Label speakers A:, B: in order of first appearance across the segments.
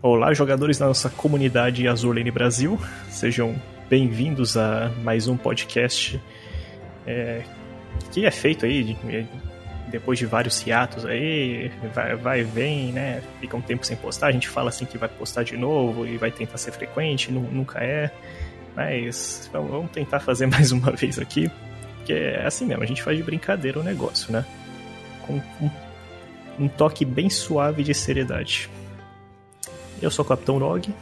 A: Olá, jogadores da nossa comunidade Azur Lane Brasil. Sejam bem-vindos a mais um podcast é, que é feito aí depois de vários hiatos aí, vai, vai vem, né? Fica um tempo sem postar, a gente fala assim que vai postar de novo e vai tentar ser frequente, nunca é. Mas vamos tentar fazer mais uma vez aqui, porque é assim mesmo, a gente faz de brincadeira o negócio, né? Com um, um toque bem suave de seriedade. Eu sou o Capitão Nog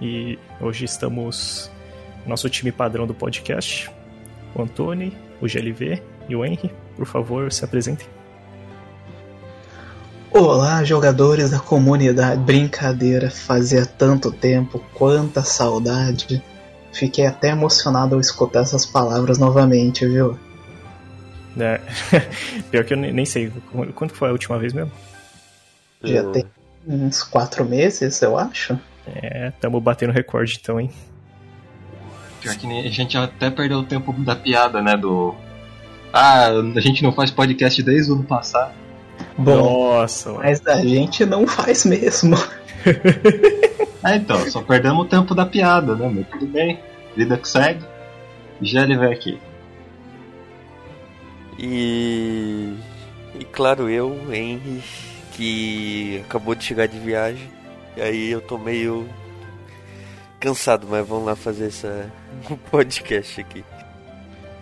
A: e hoje estamos nosso time padrão do podcast, o Antônio, o GLV e o Henry. Por favor, se apresentem.
B: Olá, jogadores da comunidade. Brincadeira, fazia tanto tempo, quanta saudade. Fiquei até emocionado ao escutar essas palavras novamente, viu?
A: É. Pior que eu nem sei. Quando foi a última vez mesmo?
B: Já tem uns quatro meses, eu acho.
A: É, tamo batendo recorde então, hein?
C: Pior que a gente até perdeu o tempo da piada, né? Do ah, a gente não faz podcast desde o ano passado.
B: Bom, Nossa, mas a gente não faz mesmo.
C: é, então, só perdemos o tempo da piada, né? Mas tudo bem, vida que segue. Já ele vem aqui.
D: E. E claro, eu, Henry, que acabou de chegar de viagem. E aí eu tô meio cansado, mas vamos lá fazer essa um podcast aqui.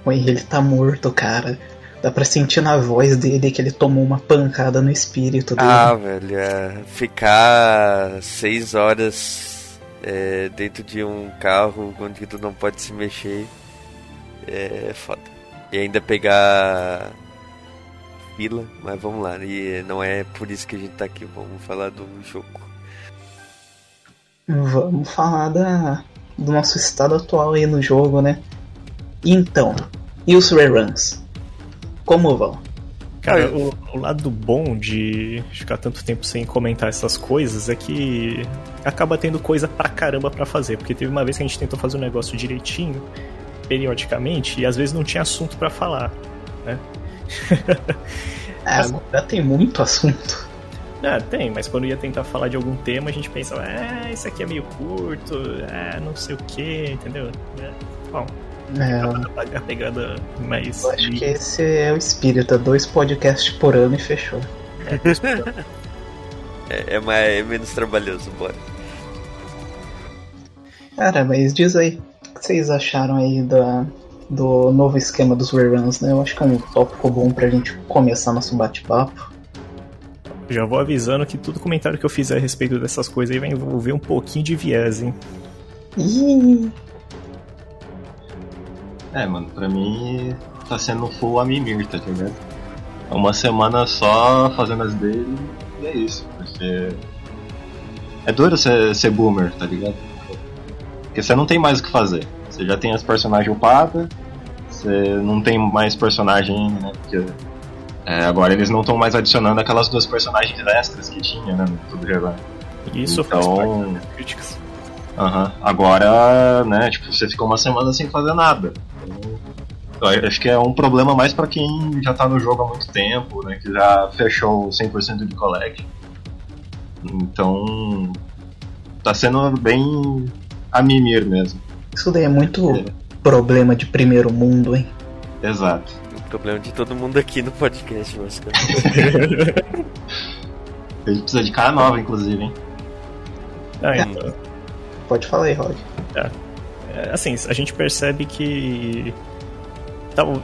B: O Henry ele tá morto, cara. Dá pra sentir na voz dele que ele tomou uma pancada no espírito dele.
D: Ah, velho, é, ficar seis horas é, dentro de um carro onde tu não pode se mexer é foda. E ainda pegar mas vamos lá. E não é por isso que a gente tá aqui, vamos falar do jogo.
B: Vamos falar da, do nosso estado atual aí no jogo, né? Então, e os reruns? Como vão?
A: Cara, o, o, lado bom de ficar tanto tempo sem comentar essas coisas é que acaba tendo coisa pra caramba pra fazer. Porque teve uma vez que a gente tentou fazer um negócio direitinho, periodicamente, e às vezes não tinha assunto para falar, né?
B: é, agora tem muito assunto.
A: Ah, tem, mas quando ia tentar falar de algum tema, a gente pensava, ah, isso aqui é meio curto, ah, não sei o que, entendeu? É, bom, é. A pegada mais.
B: Eu acho que esse é o espírito, é dois podcasts por ano e fechou.
D: É, é, mais, é menos trabalhoso, bora.
B: Cara, mas diz aí, o que vocês acharam aí da, do novo esquema dos reruns, né? Eu acho que é um tópico bom pra gente começar nosso bate-papo.
A: Já vou avisando que todo comentário que eu fizer a respeito dessas coisas aí vai envolver um pouquinho de viés, hein?
B: Ih,
C: é, mano, pra mim tá sendo full a mimir, tá entendendo? É uma semana só fazendo as dele e é isso, porque. É duro ser, ser boomer, tá ligado? Porque você não tem mais o que fazer. Você já tem as personagens upadas, você não tem mais personagem, né? Porque é, agora eles não estão mais adicionando aquelas duas personagens extras que tinha, né? No Tudo Relevante.
A: Isso então, faz parte das críticas.
C: Uhum. Agora, né, tipo, você fica uma semana sem fazer nada. Então, acho que é um problema mais para quem já tá no jogo há muito tempo, né, que já fechou 100% de collect. Então, tá sendo bem a mimir mesmo.
B: Isso daí é muito é. problema de primeiro mundo, hein?
C: Exato.
D: O problema de todo mundo aqui no podcast, basicamente.
C: A gente precisa de cara nova, inclusive, hein?
A: Ah, então.
B: Pode falar aí, Rod.
A: É. é. Assim, a gente percebe que.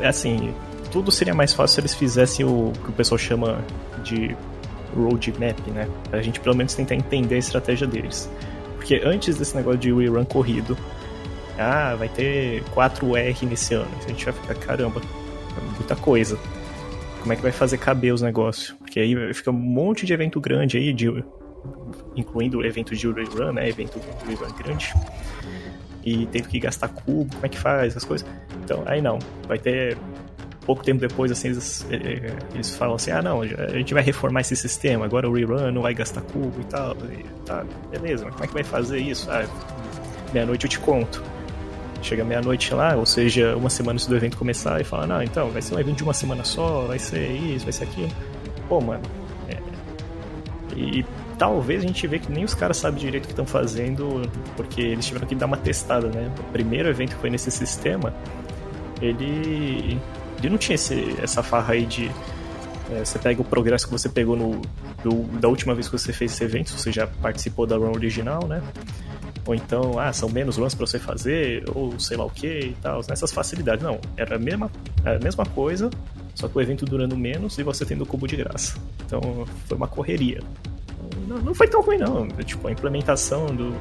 A: É assim, tudo seria mais fácil se eles fizessem o que o pessoal chama de roadmap, né? Pra gente pelo menos tentar entender a estratégia deles. Porque antes desse negócio de rerun corrido, ah, vai ter 4R nesse ano. A gente vai ficar, caramba, muita coisa. Como é que vai fazer caber os negócios? Porque aí fica um monte de evento grande aí, de incluindo o evento de Run, né? Evento Run grande. E teve que gastar cubo, como é que faz, essas coisas. Então, aí não. Vai ter pouco tempo depois, assim, eles, eh, eh, eles falam assim, ah não, a gente vai reformar esse sistema, agora o rerun não vai gastar cubo e tal. E, tá, beleza, mas como é que vai fazer isso? Ah, meia-noite eu te conto. Chega meia-noite lá, ou seja, uma semana antes do evento começar, e fala, não, então, vai ser um evento de uma semana só, vai ser isso, vai ser aquilo. Pô, mano. É... E talvez a gente vê que nem os caras sabem direito o que estão fazendo, porque eles tiveram que dar uma testada, né? O primeiro evento que foi nesse sistema, ele, ele não tinha esse, essa farra aí de é, você pega o progresso que você pegou no, do, da última vez que você fez esse evento, você já participou da run original, né? Ou então, ah, são menos runs para você fazer, ou sei lá o que e tal, nessas facilidades. Não, era a mesma, a mesma coisa, só que o evento durando menos e você tendo o cubo de graça. Então foi uma correria. Não, não foi tão ruim, não. Tipo, a implementação do,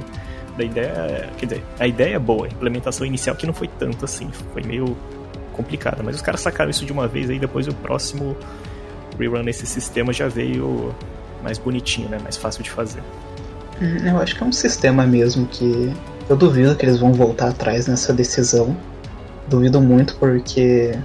A: da ideia. Quer dizer, a ideia é boa, a implementação inicial que não foi tanto assim, foi meio complicada. Mas os caras sacaram isso de uma vez aí, depois o próximo rerun nesse sistema já veio mais bonitinho, né? Mais fácil de fazer.
B: Hum, eu acho que é um sistema mesmo que eu duvido que eles vão voltar atrás nessa decisão. Duvido muito porque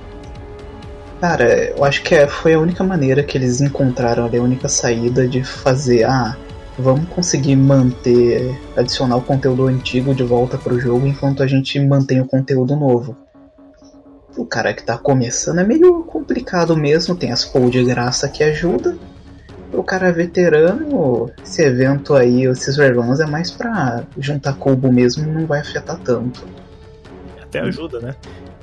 B: Cara, eu acho que é, foi a única maneira que eles encontraram ali, a única saída de fazer, ah, vamos conseguir manter, adicionar o conteúdo antigo de volta pro jogo enquanto a gente mantém o conteúdo novo. O cara que tá começando é meio complicado mesmo, tem as pool de graça que ajuda. O cara veterano, esse evento aí, esses reruns é mais pra juntar cubo mesmo e não vai afetar tanto.
A: Até ajuda, né?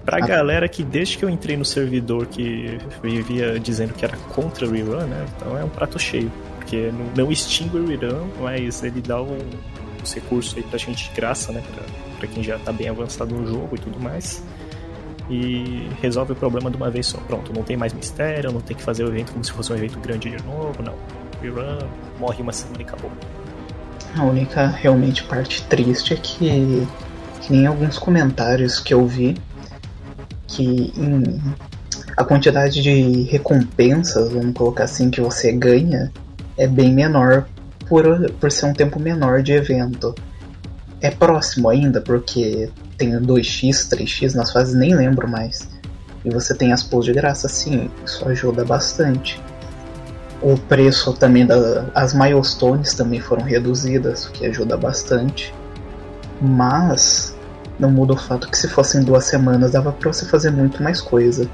A: Pra ah. galera que desde que eu entrei no servidor que vivia dizendo que era contra o rerun, né? Então é um prato cheio. Porque não, extingue o rerun, mas ele dá um, uns recursos aí pra gente de graça, né? Pra, pra quem já tá bem avançado no jogo e tudo mais. E resolve o problema de uma vez só. Pronto, não tem mais mistério, não tem que fazer o evento como se fosse um evento grande de novo, não. Rerun, morre uma semana e acabou.
B: A única realmente parte triste é que, que nem alguns comentários que eu vi que em, a quantidade de recompensas, vamos colocar assim, que você ganha é bem menor por, por ser um tempo menor de evento. É próximo ainda, porque tem 2x, 3x nas fases, nem lembro mais. E você tem as pools de graça, sim, isso ajuda bastante. O preço também das as milestones também foram reduzidas, o que ajuda bastante. Mas não muda o fato que se fossem duas semanas dava pra você fazer muito mais coisa.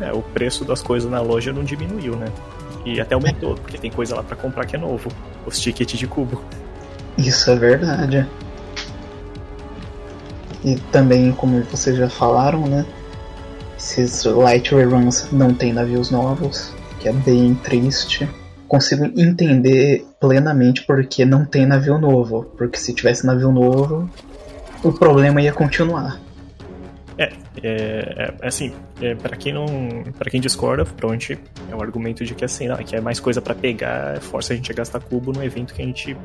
A: É, o preço das coisas na loja não diminuiu, né? E até aumentou, porque tem coisa lá para comprar que é novo. Os tickets de cubo.
B: Isso é verdade. E também, como vocês já falaram, né? Esses Light Reruns não tem navios novos, que é bem triste. Consigo entender plenamente porque não tem navio novo. Porque se tivesse navio novo, o problema ia continuar.
A: É, é, é assim, é, para quem não, para quem discorda, pronto, é o argumento de que assim, que é mais coisa para pegar, força a gente a gastar cubo num evento que a gente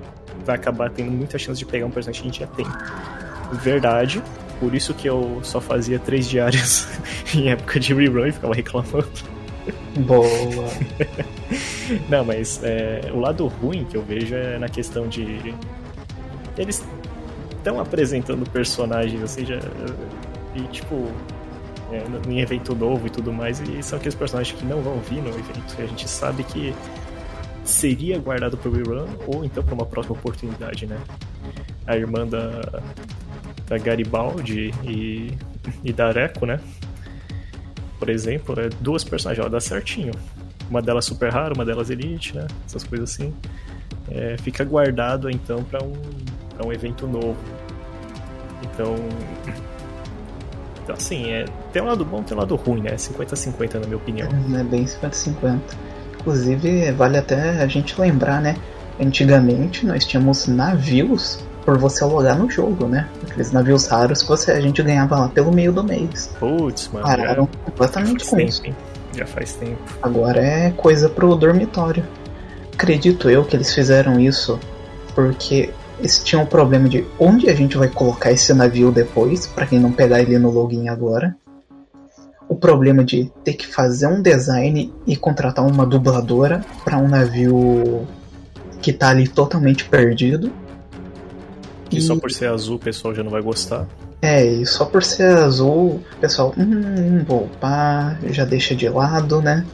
A: vai acabar tendo muita chance de pegar um personagem que a gente já tem. Verdade, por isso que eu só fazia três diárias em época de rerun e ficava reclamando.
B: Boa.
A: Não, mas é, o lado ruim que eu vejo é na questão de eles estão apresentando personagens assim já. E tipo. É, em evento novo e tudo mais, e são aqueles personagens que não vão vir no evento, e a gente sabe que seria guardado pro rerun ou então para uma próxima oportunidade, né? A irmã da, da Garibaldi e, e da Areco, né? Por exemplo, é duas personagens, ela dá certinho. Uma delas super rara, uma delas elite, né? Essas coisas assim. É, fica guardado então para um é um evento novo. Então. Então, assim, é, tem um lado bom tem um lado ruim, né? 50-50, na minha opinião.
B: É bem 50-50. Inclusive, vale até a gente lembrar, né? Antigamente nós tínhamos navios por você alugar no jogo, né? Aqueles navios raros que você, a gente ganhava lá pelo meio do mês.
A: Putz, mano.
B: Pararam já, completamente com isso.
A: Hein? Já faz tempo.
B: Agora é coisa pro dormitório. Acredito eu que eles fizeram isso porque eles tinham o problema de onde a gente vai colocar esse navio depois, para quem não pegar ele no login agora. O problema de ter que fazer um design e contratar uma dubladora para um navio que tá ali totalmente perdido.
A: E, e, só por ser azul o pessoal já não vai gostar.
B: É, e só por ser azul, o pessoal, hum, vou upar, já deixa de lado, né?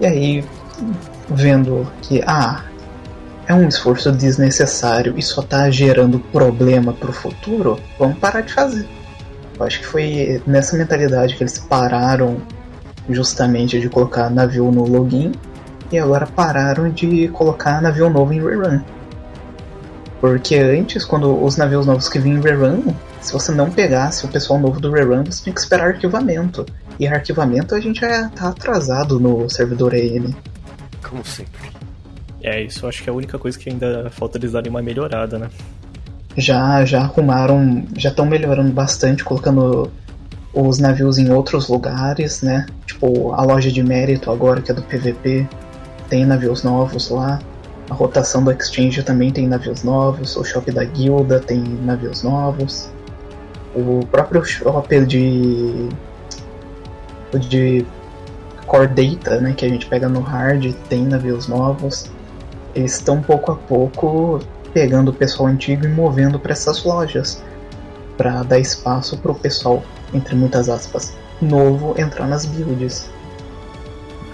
B: E aí, vendo que, ah, é um esforço desnecessário e só tá gerando problema pro futuro, vamos parar de fazer. Eu acho que foi nessa mentalidade que eles pararam justamente de colocar navio no login e agora pararam de colocar navio novo em rerun. Porque antes, quando os navios novos que vinham em rerun, se você não pegasse o pessoal novo do rerun, você tinha que esperar arquivamento. E arquivamento a gente já tá atrasado no servidor EN.
D: Como sempre.
A: É, isso acho que é a única coisa que ainda falta eles darem uma melhorada, né?
B: Já, já arrumaram, já estão melhorando bastante, colocando os navios em outros lugares, né? Tipo, a loja de mérito agora, que é do PVP, tem navios novos lá. A rotação do Exchange também tem navios novos. O shop da guilda tem navios novos. O próprio shop de. de Core Data, né, que a gente pega no hard, tem navios novos. Eles estão pouco a pouco pegando o pessoal antigo e movendo para essas lojas, para dar espaço para o pessoal, entre muitas aspas, novo entrar nas builds.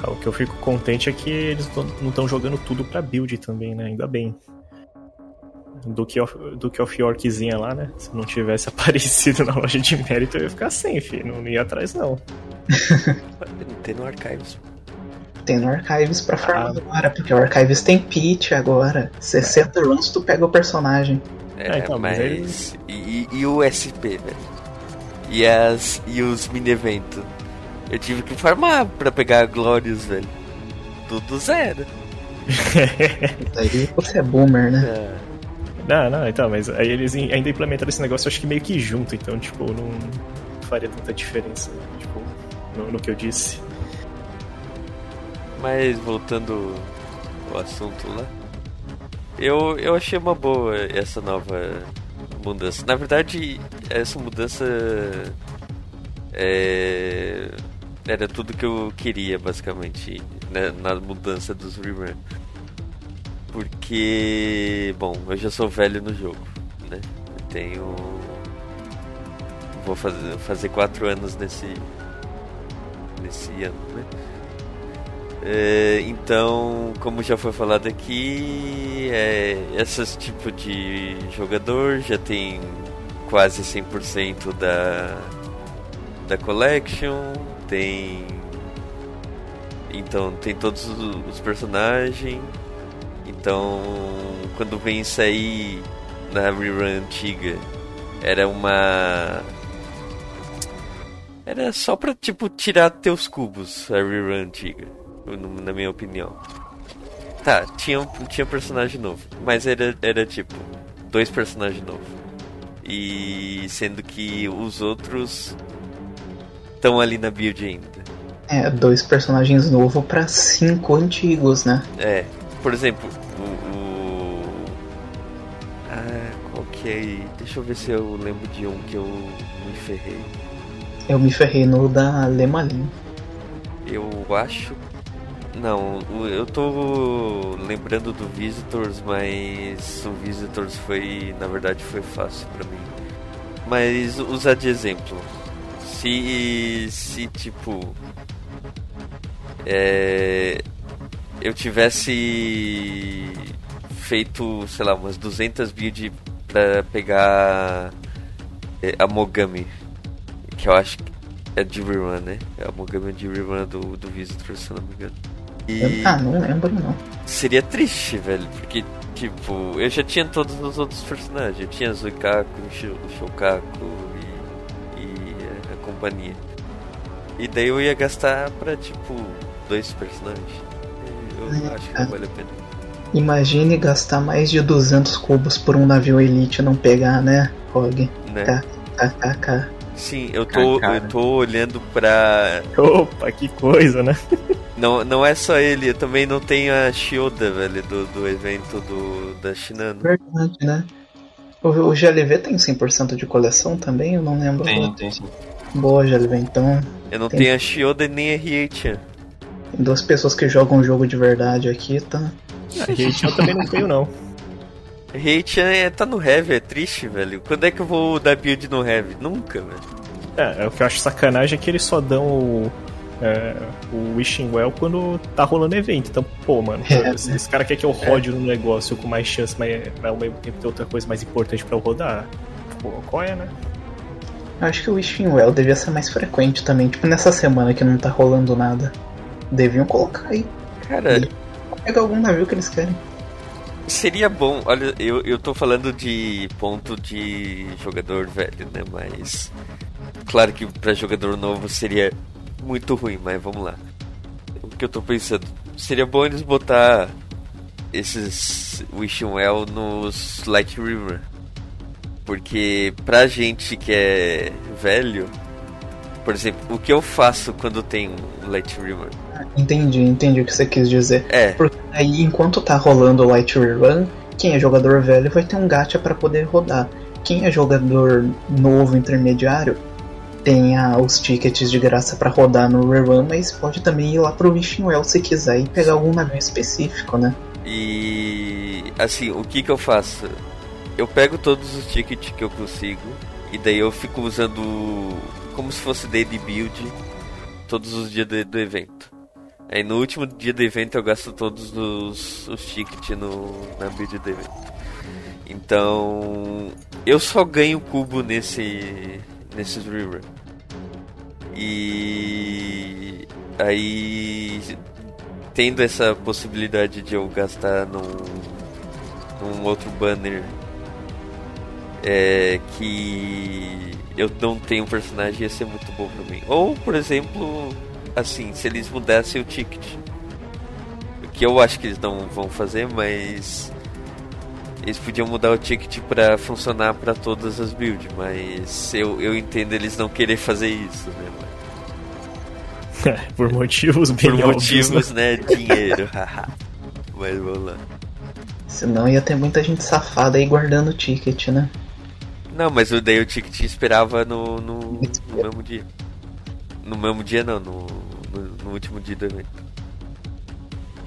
A: O que eu fico contente é que eles não estão jogando tudo pra build também, né? Ainda bem. Duke of, Duke of Yorkzinha lá, né? Se não tivesse aparecido na loja de mérito, eu ia ficar sem, filho. Não ia atrás, não.
D: Tem no Archives.
B: Tem no Archives pra farmar ah. agora, porque o Archives tem pitch agora. 60 runs tu pega o personagem.
D: É, ah, então, mas. mas... E, e, o SP, velho? E, as, e os mini-eventos? Eu tive que farmar pra pegar Glorious, velho. Tudo zero.
B: aí você é boomer, né?
A: É. Não, não, então, mas aí eles ainda implementaram esse negócio, acho que meio que junto, então, tipo, não faria tanta diferença, tipo, no, no que eu disse.
D: Mas voltando ao assunto lá, eu, eu achei uma boa essa nova mudança. Na verdade, essa mudança é, era tudo que eu queria, basicamente, né, na mudança dos rerun. Porque, bom, eu já sou velho no jogo, né? Eu tenho. Vou fazer, fazer quatro anos nesse. nesse ano, né? É, então, como já foi falado aqui, é, esses tipo de jogador já tem quase 100% da, da collection, tem então tem todos os personagens. Então, quando vem aí na rerun antiga, era uma era só pra, tipo, tirar teus cubos, a rerun antiga na minha opinião. Tá, tinha, tinha personagem novo, mas era, era tipo, dois personagens novos. E sendo que os outros estão ali na build ainda.
B: É, dois personagens novos para cinco antigos, né?
D: É, por exemplo, o. o... Ah, qual que é? Deixa eu ver se eu lembro de um que eu me ferrei.
B: Eu me ferrei no da Lemalin.
D: Eu acho não, eu tô lembrando do Visitors, mas o Visitors foi, na verdade, foi fácil para mim. Mas usar de exemplo, se, se tipo, é, eu tivesse feito, sei lá, umas 200 builds pra pegar é, a Mogami, que eu acho que é de rerun, né? A Mogami é de rerun do, do Visitors, se eu não me engano.
B: E... Ah, não lembro não.
D: Seria triste, velho, porque, tipo, eu já tinha todos os outros personagens. Eu tinha Zuikaku, Shokaku companhia. E daí eu ia gastar pra, tipo, dois personagens. Eu é, acho que não vale a pena.
B: Imagine gastar mais de 200 cubos por um navio Elite e não pegar, né, Rog?
D: Né? KKK. Sim, eu tô, eu tô olhando pra.
A: Opa, que coisa, né?
D: Não, não é só ele, eu também não tenho a Shioda, velho, do, do evento do, da Shinano.
B: Verdade, né? O, o GLV tem 100% de coleção também? Eu não lembro.
C: Tem, tem sim.
B: Boa, GLV, então.
D: Eu não tem... tenho a Shioda nem a Riechan.
B: Tem duas pessoas que jogam jogo de verdade aqui, tá?
A: A Riechan eu também não tenho, não.
D: Riechan é, tá no Heavy, é triste, velho. Quando é que eu vou dar build no Heavy? Nunca, velho.
A: É, é, o que eu acho sacanagem é que eles só dão o, é, o Wishing Well quando tá rolando evento. Então, pô, mano, é, esse, esse, cara quer que eu rode é. no negócio com mais chance, mas, mas ao mesmo tempo tem outra coisa mais importante pra eu rodar. Pô, qual é, né?
B: Eu acho que o Wishing Well devia ser mais frequente também. Tipo, nessa semana que não tá rolando nada. Deviam colocar aí.
D: Cara,
B: Pega algum navio que eles querem.
D: Seria bom, olha, eu, eu tô falando de ponto de jogador velho, né? Mas. Claro que pra jogador novo seria muito ruim, mas vamos lá. O que eu tô pensando? Seria bom eles botar esses Wishing Well nos Light River. Porque pra gente que é velho, por exemplo, o que eu faço quando tem um Light River?
B: Entendi, entendi o que você quis dizer.
D: É.
B: Porque aí, enquanto tá rolando o Light Rerun, quem é jogador velho vai ter um gacha para poder rodar. Quem é jogador novo, intermediário, tem ah, os tickets de graça para rodar no Rerun, mas pode também ir lá pro Wishing Well se quiser e pegar algum navio específico, né?
D: E assim, o que que eu faço? Eu pego todos os tickets que eu consigo e daí eu fico usando como se fosse daily build todos os dias do, do evento. Aí no último dia do evento eu gasto todos os, os tickets no, na build do evento. Então eu só ganho cubo nesse nesses river. E aí tendo essa possibilidade de eu gastar num, num outro banner é, que eu não tenho um personagem ia ser muito bom pra mim. Ou, por exemplo, assim, se eles mudassem o ticket. O que eu acho que eles não vão fazer, mas eles podiam mudar o ticket para funcionar para todas as builds, mas eu, eu entendo eles não querer fazer isso, né?
A: Por motivos bem
D: Por
A: óbvios,
D: motivos, né? Dinheiro. mas vamos lá.
B: Senão ia ter muita gente safada aí guardando o ticket, né?
D: Não, mas o daí o ticket esperava no, no, no mesmo dia. No mesmo dia não, no, no, no último dia do evento.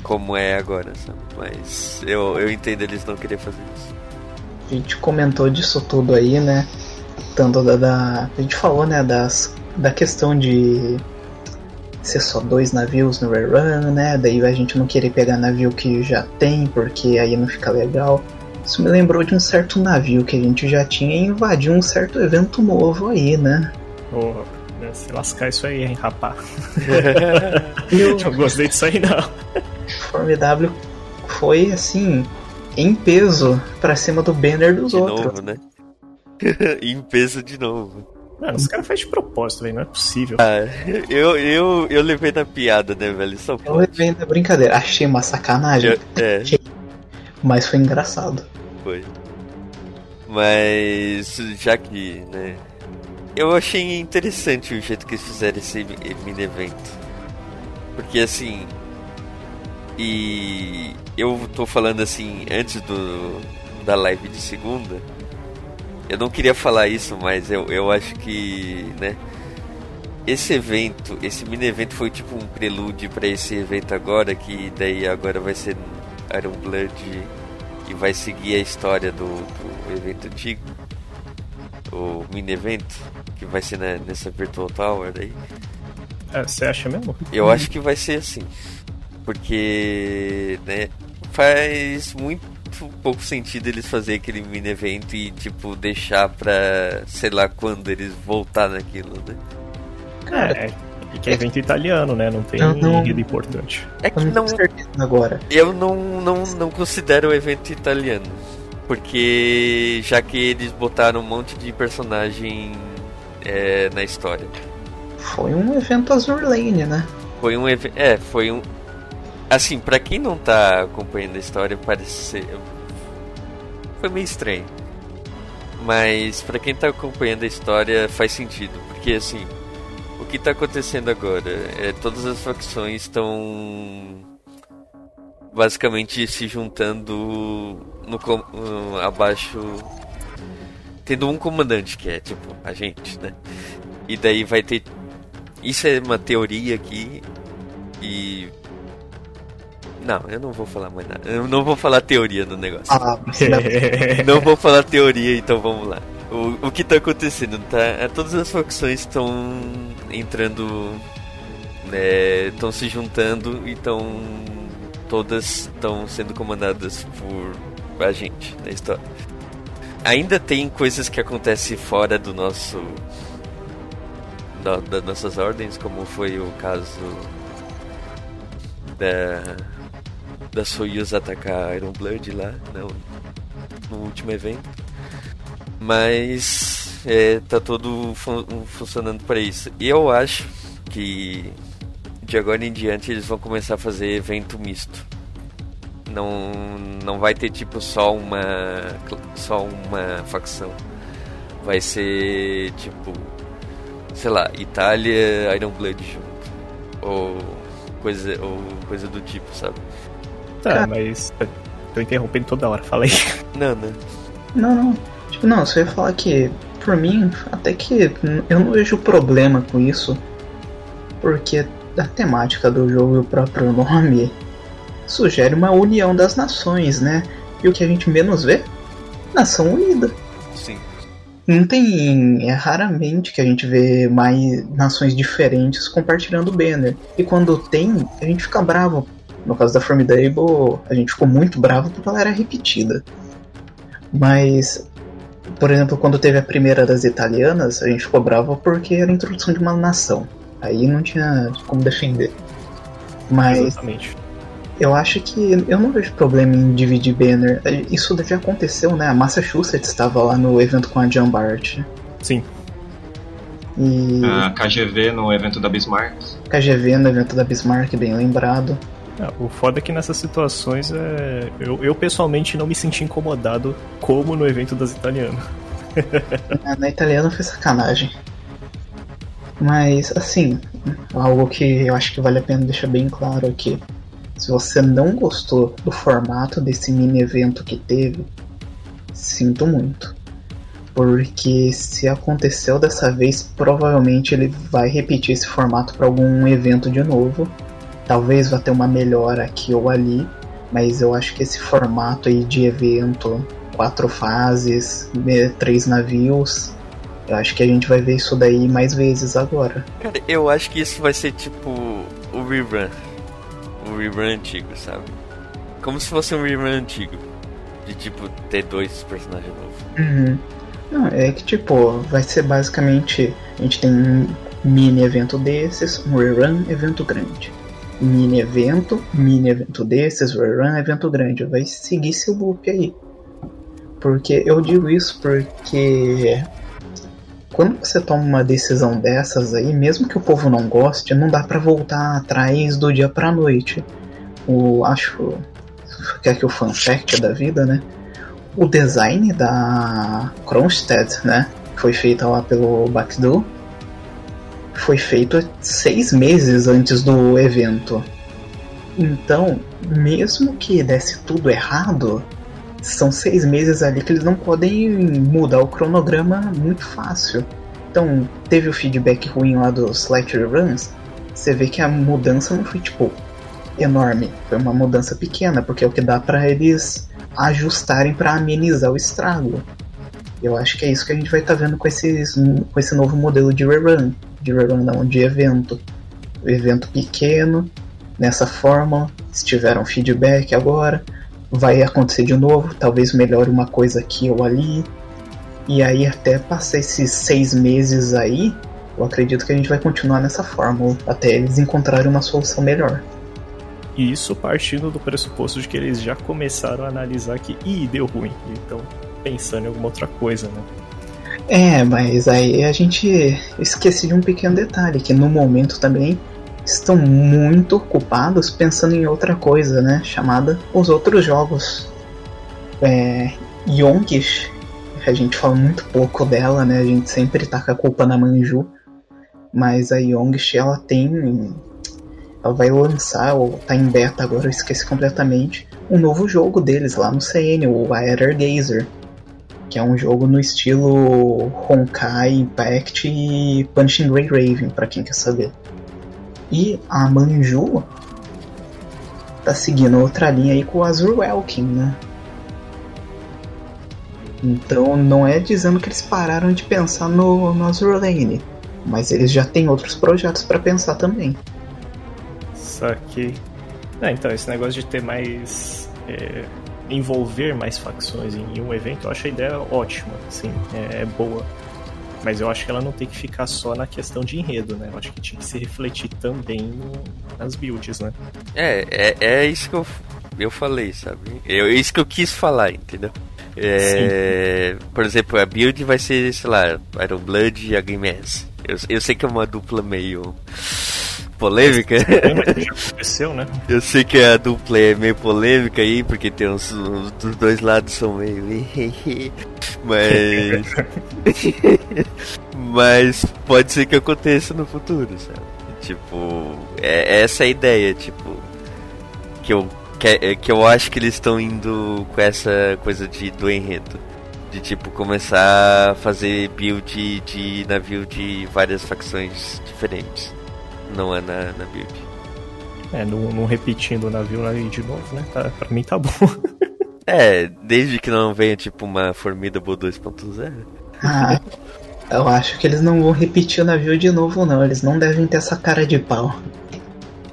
D: Como é agora, sabe? Mas eu, eu entendo eles não querer fazer isso.
B: A gente comentou disso tudo aí, né? Tanto da, da- A gente falou, né, das, da questão de ser só dois navios no rerun, né? Daí a gente não querer pegar navio que já tem, porque aí não fica legal. Isso me lembrou de um certo navio que a gente já tinha e invadiu um certo evento novo aí, né?
A: Porra, né, se lascar isso aí, hein, rapá.
B: E o
A: Não gostei disso aí, não.
B: Formidável foi assim, em peso pra cima do banner dos
D: De
B: outros.
D: novo, né? em peso de novo.
A: Mano, os caras fazem de propósito, velho. Não é possível.
D: Ah, eu, eu, eu levei na piada, né, velho? Só
B: Eu levei na brincadeira, achei uma sacanagem,
D: Eu- é,
B: mas foi engraçado.
D: Foi. Mas já que, né? Eu achei interessante o jeito que eles fizeram esse mi- mini evento. Porque assim. E eu tô falando assim antes do da live de segunda. Eu não queria falar isso, mas eu, eu acho que, né? Esse evento, esse mini evento foi tipo um prelúdio pra esse evento agora, que daí agora vai ser Iron Blood e vai seguir a história do, do evento antigo. O mini evento, que vai ser na- nessa Virtual Tower aí.
A: É, você acha mesmo?
D: Eu acho que vai ser assim. Porque, né, faz muito pouco sentido eles fazerem aquele mini evento e, tipo, deixar pra sei lá quando eles voltar naquilo, né?
B: Cara,
A: É, e que é evento italiano, né? Não tem
B: não-
A: enredo importante.
D: É que
B: eu não
D: não,
B: tenho certeza agora.
D: eu não, não, não considero o evento italiano. Porque já que eles botaram um monte de personagem é, na história.
B: Foi um evento Azur Lane, né?
D: Foi um evento. É, foi um. Assim, pra quem não tá acompanhando a história, parece ser. Foi meio estranho. Mas pra quem tá acompanhando a história, faz sentido. Porque assim. O que tá acontecendo agora? É, todas as facções estão. Basicamente se juntando no, no- abaixo. Tendo um comandante, que é tipo a gente, né? E daí vai ter isso é uma teoria aqui e. Não, eu não vou falar mais nada. Eu não vou falar teoria do negócio.
B: Ah,
D: Não vou falar teoria, então vamos lá. O, o que tá acontecendo? Tá, é, todas as facções estão entrando. Estão se juntando e estão. Todas estão sendo comandadas por a gente na história. Ainda tem coisas que acontecem fora do nosso da, das nossas ordens, como foi o caso da da Soyuz atacar Iron Blood lá no, no último evento. Mas é, tá todo fun funcionando para isso. E eu acho que de agora em diante eles vão começar a fazer evento misto. Não, não vai ter tipo só uma só uma facção. Vai ser tipo, sei lá, Itália, Iron Blood junto. Ou coisa ou coisa do tipo, sabe?
A: Tá, mas tô interrompendo toda hora, falei.
D: Não, não.
B: Não, não. Tipo, não, você ia falar que, por mim, até que eu não vejo problema com isso. Porque a temática do jogo e o próprio nome sugere uma união das nações, né? E o que a gente menos vê? Nação unida.
D: Sim.
B: Não tem. É raramente que a gente vê mais nações diferentes compartilhando o banner. E quando tem, a gente fica bravo. No caso da Formidable, a gente ficou muito bravo porque ela era repetida. Mas, por exemplo, quando teve a primeira das italianas, a gente ficou bravo porque era a introdução de uma nação. Aí não tinha como defender. Mas
A: Exatamente.
B: eu acho que eu não vejo problema em dividir banner. Isso já aconteceu, né? A Massachusetts estava lá no evento com a John Bart.
A: Sim.
B: E
C: A KGV no evento da Bismarck.
B: KGV no evento da Bismarck, bem lembrado.
A: Ah, o foda é que nessas situações é. Eu, eu pessoalmente não me senti incomodado como no evento das italianas.
B: Na, na italiana foi sacanagem. Mas, assim, algo que eu acho que vale a pena deixar bem claro aqui. Se você não gostou do formato desse mini evento que teve, sinto muito. Porque se aconteceu dessa vez, provavelmente ele vai repetir esse formato para algum evento de novo. Talvez vá ter uma melhora aqui ou ali, mas eu acho que esse formato aí de evento, quatro fases, me- três navios, eu acho que a gente vai ver isso daí mais vezes agora.
D: Cara, eu acho que isso vai ser tipo o rerun. O rerun antigo, sabe? Como se fosse um rerun antigo. De tipo ter dois personagens novos.
B: Uhum. Não, é que tipo, vai ser basicamente. A gente tem um mini evento desses, um rerun, evento grande. Mini evento, mini evento desses, rerun, evento grande. Vai seguir esse loop aí. Porque eu digo isso porque quando você toma uma decisão dessas aí, mesmo que o povo não goste, não dá pra voltar atrás do dia pra noite. O acho que é que o fun fact da vida, né? O design da Kronstadt, né? Foi feita lá pelo Bakdu. Foi feito seis meses antes do evento. Então, mesmo que desse tudo errado, são seis meses ali que eles não podem mudar o cronograma muito fácil. Então, teve o feedback ruim lá dos Light Runs. Você vê que a mudança não foi tipo enorme, foi uma mudança pequena, porque é o que dá pra eles ajustarem pra amenizar o estrago. Eu acho que é isso que a gente vai estar vendo com, esses, com esse novo modelo de rerun. De rerun não, de evento. Evento pequeno, nessa forma, se tiveram feedback agora, vai acontecer de novo, talvez melhore uma coisa aqui ou ali. E aí até passar esses seis meses aí, eu acredito que a gente vai continuar nessa fórmula, até eles encontrarem uma solução melhor.
A: E isso partindo do pressuposto de que eles já começaram a analisar que, ih, deu ruim. Então, pensando em alguma outra coisa, né?
B: É, mas aí a gente esquece de um pequeno detalhe, que no momento também estão muito ocupados pensando em outra coisa, né? Chamada os outros jogos. É, Yonkish, a gente fala muito pouco dela, né? A gente sempre taca a culpa na Manju. Mas a Yongish, ela tem. Ela vai lançar, ou tá em beta agora, eu esqueci completamente, um novo jogo deles lá no CN, o Aether Gazer que é um jogo no estilo Honkai Impact e Punching Ray Raven, para quem quer saber. E a Manju tá seguindo outra linha aí com o Azur Welkin, né? Então não é dizendo que eles pararam de pensar no, no Azur Lane, mas eles já têm outros projetos para pensar também.
A: Saquei. É, então, esse negócio de ter mais. é, envolver mais facções em um evento, eu acho a ideia ótima, assim, é, é boa. Mas eu acho que ela não tem que ficar só na questão de enredo, né? Eu acho que tinha que se refletir também no- nas builds, né?
D: É, é, é isso que eu eu falei, sabe? Eu, é isso que eu quis falar, entendeu? É, por exemplo, a build vai ser, sei lá, Iron Blood e a Game S. Eu, eu sei que é uma dupla meio polêmica.
A: Aconteceu, né?
D: Eu sei que a dupla é meio polêmica aí, porque tem uns, dos dois lados são meio. Mas. Mas pode ser que aconteça no futuro, sabe? Tipo, é, essa é a ideia, tipo. Que eu, que, é, que eu acho que eles estão indo com essa coisa de, do enredo. De tipo, começar a fazer build de navio de várias facções diferentes não é na, na build.
A: É, não, não repetindo o navio ali de novo, né? Tá, pra mim tá bom.
D: é, desde que não venha tipo uma Formidable 2.0.
B: Ah, eu acho que eles não vão repetir o navio de novo, não. Eles não devem ter essa cara de pau.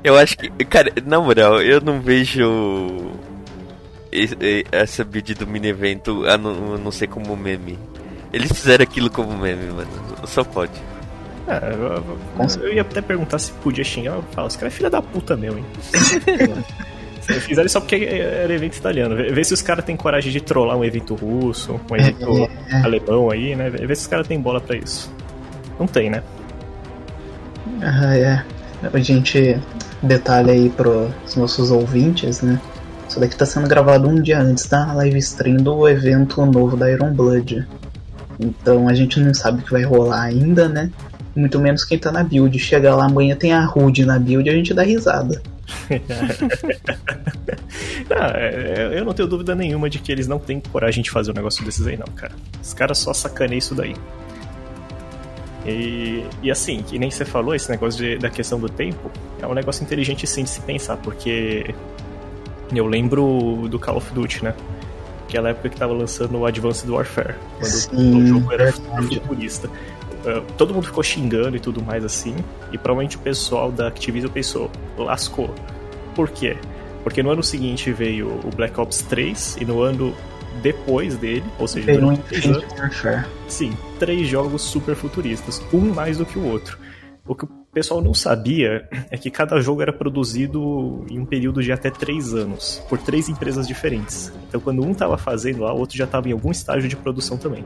D: Eu acho que, cara, na moral, eu não vejo essa build do mini evento a não, a não ser como meme. Eles fizeram aquilo como meme, mano. Só pode.
A: É, eu, eu, ia até perguntar se podia xingar. Eu falo, esse cara é filha da puta meu, hein? Fizeram só porque era evento italiano. Vê se os caras têm coragem de trollar um evento russo, um evento é, é. alemão aí, né? Vê se os caras têm bola pra isso. Não tem, né?
B: Ah, é. A gente detalha aí pros nossos ouvintes, né? Isso daqui tá sendo gravado um dia antes da live stream do evento novo da Iron Blood. Então a gente não sabe o que vai rolar ainda, né? Muito menos quem tá na build. Chega lá amanhã tem a Rude na build e a gente dá risada.
A: não, é, eu não tenho dúvida nenhuma de que eles não têm coragem de fazer um negócio desses aí, não, cara. Os caras só sacaneiam isso daí. E, e assim, que nem você falou, esse negócio de, da questão do tempo é um negócio inteligente sim de se pensar, porque eu lembro do Call of Duty, né? Aquela época que tava lançando o Advanced Warfare, quando sim, o jogo era futurista. Uh, todo mundo ficou xingando e tudo mais assim, e provavelmente o pessoal da Activision pensou, lascou. Por quê? Porque no ano seguinte veio o Black Ops 3 e no ano depois dele, ou seja,
B: um três anos,
A: sim, três jogos super futuristas, um mais do que o outro. O que o pessoal não sabia é que cada jogo era produzido em um período de até três anos, por três empresas diferentes. Então, quando um estava fazendo lá, o outro já estava em algum estágio de produção também.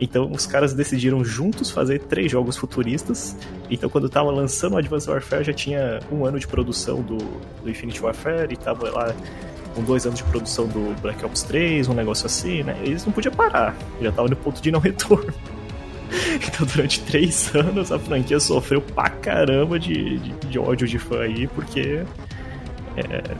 A: Então os caras decidiram juntos fazer três jogos futuristas. Então quando tava lançando o Advanced Warfare já tinha um ano de produção do, do Infinite Warfare e tava lá com dois anos de produção do Black Ops 3, um negócio assim, né? Eles não podiam parar, já tava no ponto de não retorno. Então, durante três anos, a franquia sofreu pra caramba de, de, de ódio de fã aí, porque é,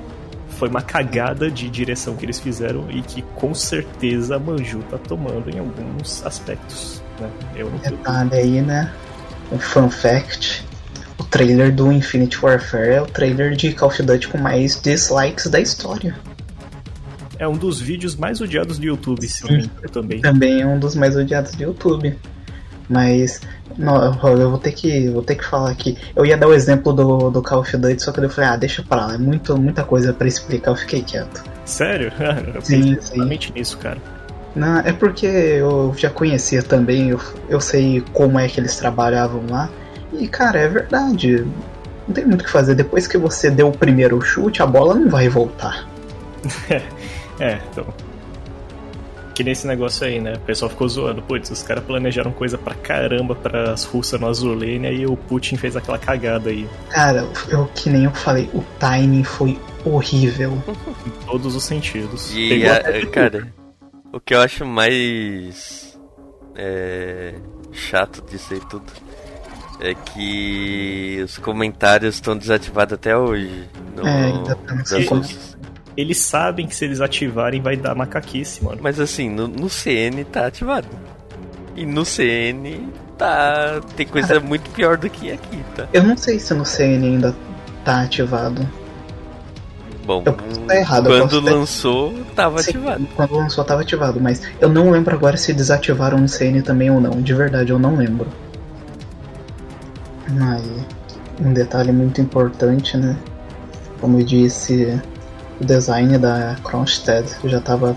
A: foi uma cagada de direção que eles fizeram e que com certeza a Manju tá tomando em alguns aspectos. Né?
B: Eu não Detalhe aí, né? Um fun fact: o trailer do Infinite Warfare é o trailer de Call of Duty com mais dislikes da história.
A: É um dos vídeos mais odiados do YouTube, me engano, também.
B: Também é um dos mais odiados do YouTube. Mas não, eu vou ter que vou ter que falar aqui. Eu ia dar o exemplo do, do Call of Duty, só que eu falei, ah, deixa pra lá, é muito, muita coisa para explicar, eu fiquei quieto.
A: Sério? Eu sim, exatamente nisso, cara.
B: Não, é porque eu já conhecia também, eu, eu sei como é que eles trabalhavam lá. E cara, é verdade. Não tem muito o que fazer. Depois que você deu o primeiro chute, a bola não vai voltar.
A: é, então que nesse negócio aí, né? O pessoal ficou zoando. Putz, os caras planejaram coisa pra caramba para as russas no Azulene e o Putin fez aquela cagada aí.
B: Cara, eu que nem eu falei, o timing foi horrível.
A: em todos os sentidos.
D: E, a, cara, o que eu acho mais é, chato disso aí tudo é que os comentários estão desativados até hoje. No,
B: é, ainda tá
A: eles sabem que se eles ativarem vai dar macaquice, mano.
D: Mas assim, no, no CN tá ativado. E no CN tá. Tem coisa Cara, muito pior do que aqui, tá?
B: Eu não sei se no CN ainda tá ativado.
D: Bom, eu posso estar errado, quando lançou, tava Sim, ativado.
B: Quando lançou, tava ativado, mas eu não lembro agora se desativaram no CN também ou não. De verdade, eu não lembro. Aí, um detalhe muito importante, né? Como eu disse, o design da Kronstadt já estava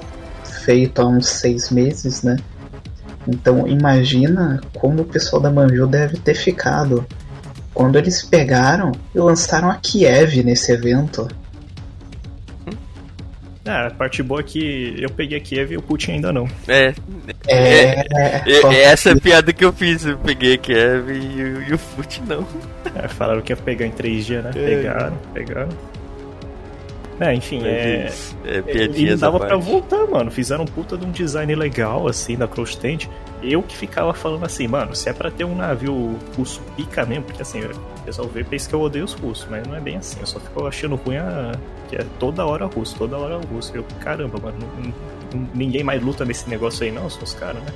B: feito há uns seis meses, né? Então imagina como o pessoal da Manju deve ter ficado quando eles pegaram e lançaram a Kiev nesse evento.
A: Ah, a parte boa é que eu peguei a Kiev e o Putin ainda não.
D: É.
B: É,
D: É, é essa é a piada que eu fiz. Eu peguei a Kev e, o- e o Foot não.
A: É, falaram que ia pegar em três dias, né?
D: É.
A: Pegaram, pegaram. É, enfim, é.
D: Mas, é
A: E
D: piadinhas
A: dava pra voltar, mano. Fizeram um puta de um design legal, assim, da Cross Stand. Eu que ficava falando assim, mano, se é pra ter um navio russo pica mesmo, porque assim, o pessoal vê, pensa que eu odeio os russos, mas não é bem assim. Eu só fico achando ruim a. que é toda hora russo, toda hora russo. Eu, caramba, mano, não- não- ninguém mais luta nesse negócio aí, não, são os caras, né?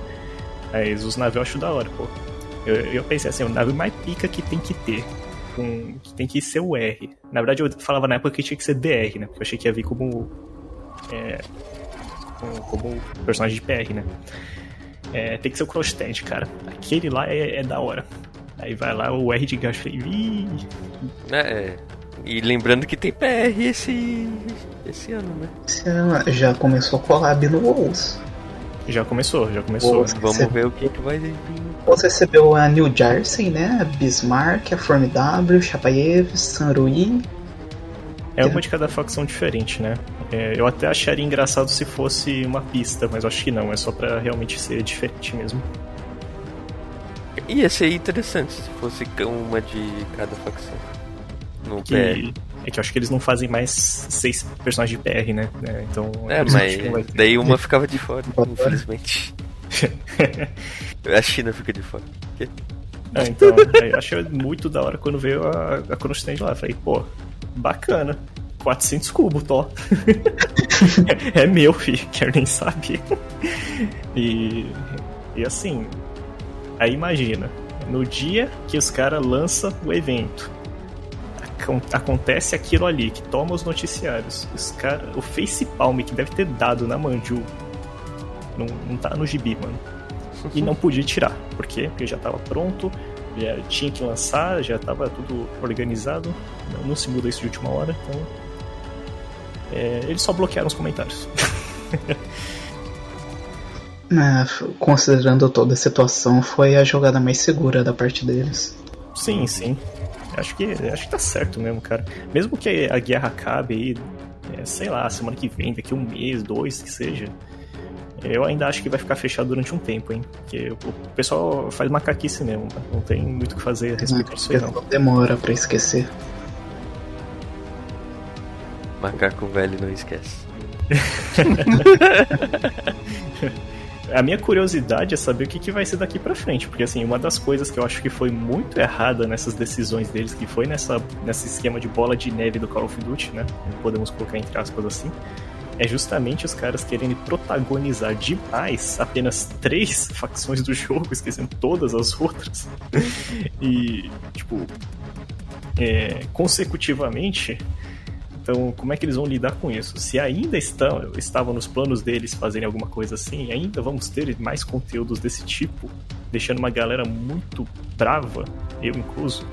A: Mas os navios eu acho da hora, pô. Eu, eu pensei assim, o navio mais pica que tem que ter. Com, que tem que ser o R. Na verdade, eu falava na época que tinha que ser DR, né? Porque eu achei que ia vir como é, como, personagem de PR, né? É, tem que ser o Crosstand, cara. Aquele lá é, é da hora. Aí vai lá o R de gacho e Ih,
D: É, e lembrando que tem PR esse, esse ano, né?
B: Você já começou a collab no WoWs.
A: já começou, já começou.
B: Boa.
D: Vamos ver o que, que vai vir.
B: Você recebeu a New Jersey, né? A Bismarck, a Formidable, Chapayev, Sanrui.
A: É uma de cada facção diferente, né? É, eu até acharia engraçado se fosse uma pista, mas acho que não, é só pra realmente ser diferente mesmo.
D: Ia ser interessante se fosse uma de cada facção. No PR.
A: Que, é que eu acho que eles não fazem mais seis personagens de PR, né? É, então,
D: É,
A: por isso que acho que não vai
D: mas
A: ter.
D: daí uma ficava de fora, infelizmente. A China fica de fora. Quê?
A: É, então, achei muito da hora quando veio a, a Chrono Stand lá. Falei, pô, bacana. 400 cubos, tó. é meu, filho. Quero nem saber. E, e assim, aí imagina, no dia que os caras lançam o evento, acon- acontece aquilo ali, que toma os noticiários. Os cara, o face palm que deve ter dado na Manju não, não tá no gibi, mano e não podia tirar. Por quê? Porque já estava pronto, já tinha que lançar, já estava tudo organizado. Não, não se muda isso de última hora, então. é, eles só bloquearam os comentários.
B: Ah, considerando toda a situação, foi a jogada mais segura da parte deles.
A: sim, sim. Acho que, acho que tá certo mesmo, cara. Mesmo que a guerra acabe aí, é, sei lá, semana que vem, daqui um mês, dois, que seja. Eu ainda acho que vai ficar fechado durante um tempo, hein? Porque o pessoal faz macaquice mesmo, né? não tem muito o que fazer a respeito disso aí, não.
B: Demora pra esquecer.
D: Macaco velho não esquece.
A: A minha curiosidade é saber o que, que vai ser daqui pra frente, porque assim, uma das coisas que eu acho que foi muito errada nessas decisões deles, que foi nessa, nesse esquema de bola de neve do Call of Duty, né? Podemos colocar entre aspas assim, é justamente os caras querendo protagonizar demais apenas três facções do jogo, esquecendo todas as outras. e, tipo, é, consecutivamente. Então, como é que eles vão lidar com isso? Se ainda estão, estavam nos planos deles fazerem alguma coisa assim, ainda vamos ter mais conteúdos desse tipo, deixando uma galera muito brava, eu incluso.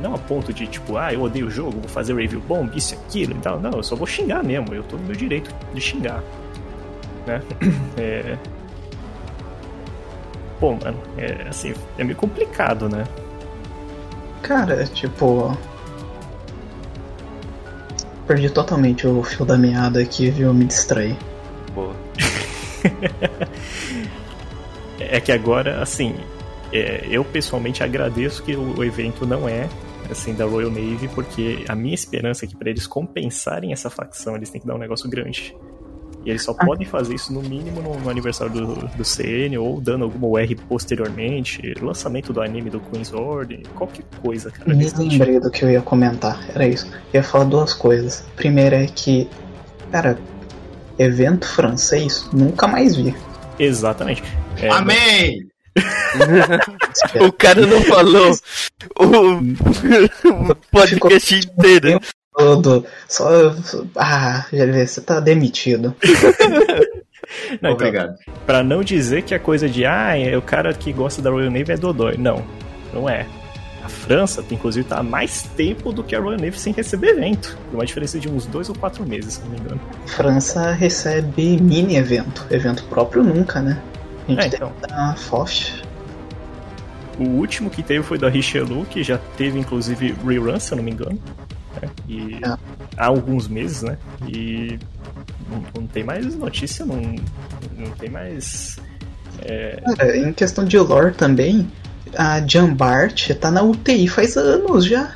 A: Não a ponto de, tipo, ah, eu odeio o jogo, vou fazer review bomb, isso e aquilo e tal. Não, eu só vou xingar mesmo, eu tô no meu direito de xingar. Né? É... Pô, mano, é assim, é meio complicado, né?
B: Cara, tipo. Perdi totalmente o fio da meada aqui, viu? Me distraí.
D: Boa.
A: É que agora, assim, é, eu pessoalmente agradeço que o evento não é assim da Royal Navy, porque a minha esperança é que para eles compensarem essa facção, eles têm que dar um negócio grande. E eles só podem fazer isso no mínimo no, no aniversário do, do CN, ou dando alguma UR posteriormente, lançamento do anime do Queen's Order, qualquer coisa, cara.
B: Me lembrei do que eu ia comentar, era isso. Eu ia falar duas coisas. Primeira é que, cara, evento francês nunca mais vi.
A: Exatamente. É,
C: Amém!
D: O cara não falou o, podcast inteiro.
B: Todo. Só. Ah, já vi, você tá demitido.
A: não, então,
C: Obrigado.
A: Pra não dizer que a coisa de, ah, é o cara que gosta da Royal Navy é Dodói. Não, não é. A França, tem, inclusive, tá há mais tempo do que a Royal Navy sem receber evento. Por uma diferença de uns dois ou quatro meses, se não me engano.
B: França recebe mini evento. Evento próprio nunca, né? A gente
A: É,
B: tem
A: então.
B: a FOF.
A: O último que teve foi da Richelieu, que já teve, inclusive, rerun, se eu não me engano. né? E
B: É.
A: há alguns meses, né? E não, não tem mais notícia, não, não tem mais. É...
B: Cara, em questão de lore também, a Jambart tá na UTI faz anos já.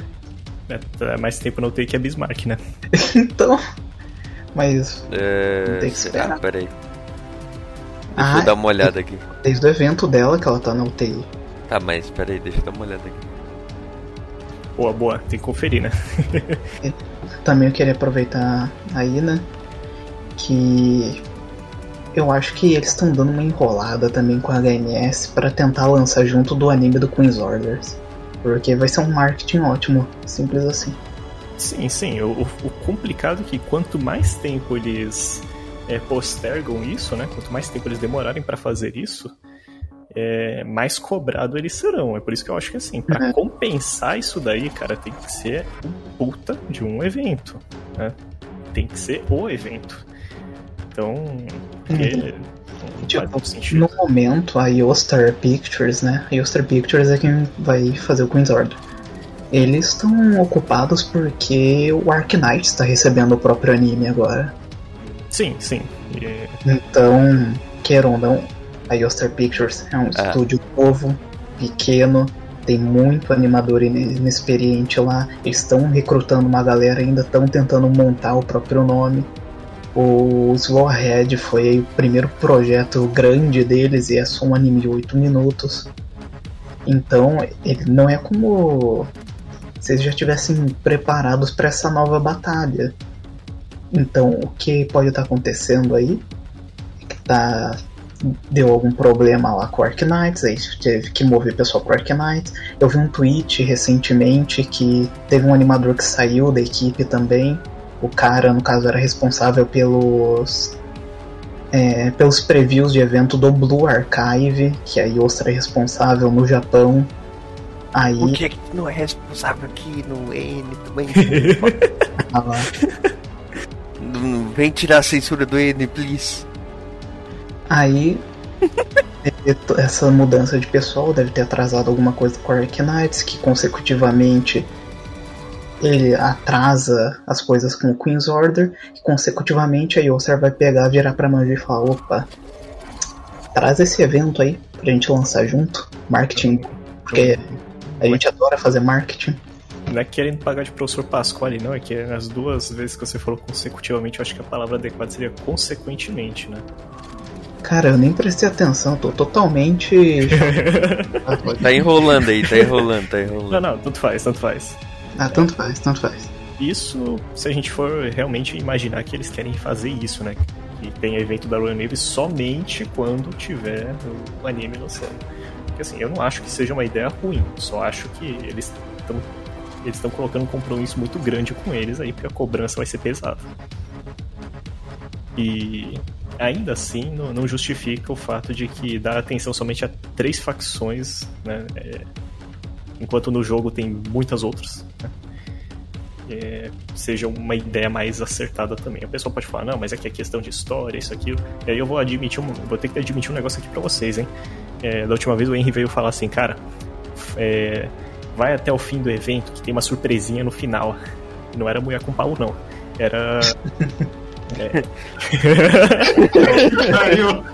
A: É, tá mais tempo na UTI que a Bismarck, né?
B: então. Mas.
D: É...
B: Tem que esperar.
D: Ah, peraí.
B: Ah,
D: Deixa eu dar uma olhada aqui.
B: Desde o evento dela que ela tá na UTI.
D: Tá, mas peraí, deixa eu dar uma olhada aqui.
A: Boa, boa, tem que conferir, né?
B: Também eu queria aproveitar aí, né? Que eu acho que eles estão dando uma enrolada também com a HMS para tentar lançar junto do anime do Queen's Orders. Porque vai ser um marketing ótimo, simples assim.
A: Sim, sim. O, o complicado é que quanto mais tempo eles é, postergam isso, né? Quanto mais tempo eles demorarem para fazer isso, é, mais cobrado eles serão. É por isso que eu acho que assim, para
B: Uhum.
A: compensar isso daí, cara, tem que ser um puta de um evento, né? Tem que ser o evento. Então, porque não faz
B: Tipo,
A: muito sentido.
B: No momento, a Yostar Pictures, né? A Yostar Pictures é quem vai fazer o Queen's Order. Eles estão ocupados porque o Arknight está recebendo o próprio anime agora.
A: Sim, sim. E,
B: Então, queira ou não, a Yostar Pictures é um
D: Ah.
B: estúdio novo, pequeno, tem muito animador ine- inexperiente lá. Eles estão recrutando uma galera, ainda estão tentando montar o próprio nome. O Slowhead foi o primeiro projeto grande deles e é só um anime de 8 minutos. Então, ele não é como se eles já estivessem preparados para essa nova batalha. Então, o que pode estar acontecendo aí é que tá deu algum problema lá com o Arknights, aí teve que mover pessoal pro Arknights. Eu vi um tweet recentemente que teve um animador que saiu da equipe também. O cara, no caso, era responsável pelos é, pelos previews de evento do Blue Archive, que a Yostra é responsável no Japão. Aí
D: Por que que tu não é responsável aqui no N também?
B: ela,
D: Não Vem tirar a censura do N, please.
B: Aí, teve to- essa mudança de pessoal deve ter atrasado alguma coisa com Arknights, que consecutivamente ele atrasa as coisas com o Queen's Order, e consecutivamente a Yossar vai pegar, virar pra Manji e falar: opa, traz esse evento aí pra gente lançar junto, marketing, porque a gente adora fazer marketing.
A: Não é querendo pagar de professor Pasquale, não, é que as duas vezes que você falou consecutivamente, eu acho que a palavra adequada seria consequentemente, né?
B: Cara, eu nem prestei atenção, tô totalmente.
D: Tá enrolando aí, tá enrolando, tá
A: Não,
D: enrolando.
A: não, tanto faz, tanto faz.
B: ah, tanto faz, tanto faz.
A: Isso, se a gente for realmente imaginar que eles querem fazer isso, né? Que tem evento da Royal Navy somente quando tiver o anime lançando. Porque assim, eu não acho que seja uma ideia ruim, só acho que eles estão eles estão colocando um compromisso muito grande com eles aí, porque a cobrança vai ser pesada. E ainda assim não, não justifica o fato de que dá atenção somente a três facções, né? é, enquanto no jogo tem muitas outras. Né? É, seja uma ideia mais acertada também. A pessoa pode falar, não, mas aqui é questão de história, isso, aquilo. E aí eu vou admitir, um, vou ter que admitir um negócio aqui pra vocês, hein? É, da última vez o Henry veio falar assim, cara, é, vai até o fim do evento que tem uma surpresinha no final. Não era mulher com pau, não. Era. é,
C: Caiu.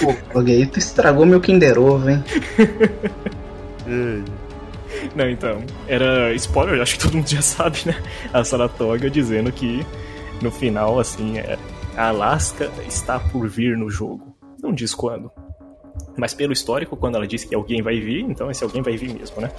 B: Pô, Loguei, tu estragou meu Kinder Ovo, hein?
A: Não, então, era spoiler, acho que todo mundo já sabe, né? A Saratoga dizendo que no final, assim, é, a Alaska está por vir no jogo. Não diz quando. Mas pelo histórico, quando ela disse que alguém vai vir, então esse alguém vai vir mesmo, né?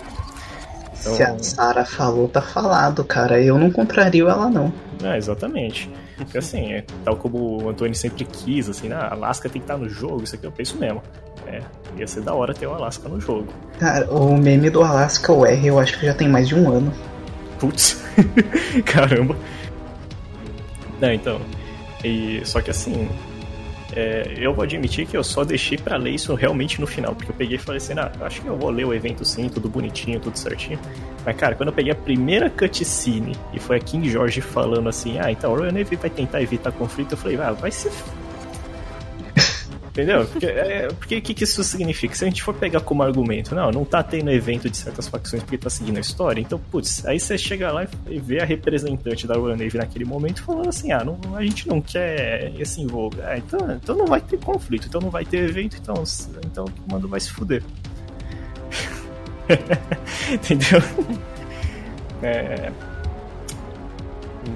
A: Então-
B: Se a Sarah falou, tá falado, cara. Eu não contrario ela, não.
A: É, exatamente. Porque assim, é, tal como o Antônio sempre quis, assim, ah, a Alaska tem que estar no jogo, isso aqui eu penso mesmo. É, ia ser da hora ter o Alaska no jogo.
B: Cara, o meme do Alaska UR eu acho que já tem mais de um ano.
A: Putz, caramba. Não, então. E, só que assim, é, eu vou admitir que eu só deixei pra ler isso realmente no final, porque eu peguei e falei assim, ah, acho que eu vou ler o evento sim, tudo bonitinho, tudo certinho. Mas cara, quando eu peguei a primeira cutscene e foi a King George falando assim, ah, então a Royal Navy vai tentar evitar conflito, eu falei, ah, vai ser. Entendeu? Porque é, porque que, que isso significa? Se a gente for pegar como argumento, não, não tá tendo evento de certas facções porque tá seguindo a história, então, putz, aí você chega lá e vê a representante da Royal Navy naquele momento falando assim, ah, não, a gente não quer esse envolver. Ah, então, então não vai ter conflito, então não vai ter evento, então, então o comando vai se fuder. Entendeu? É...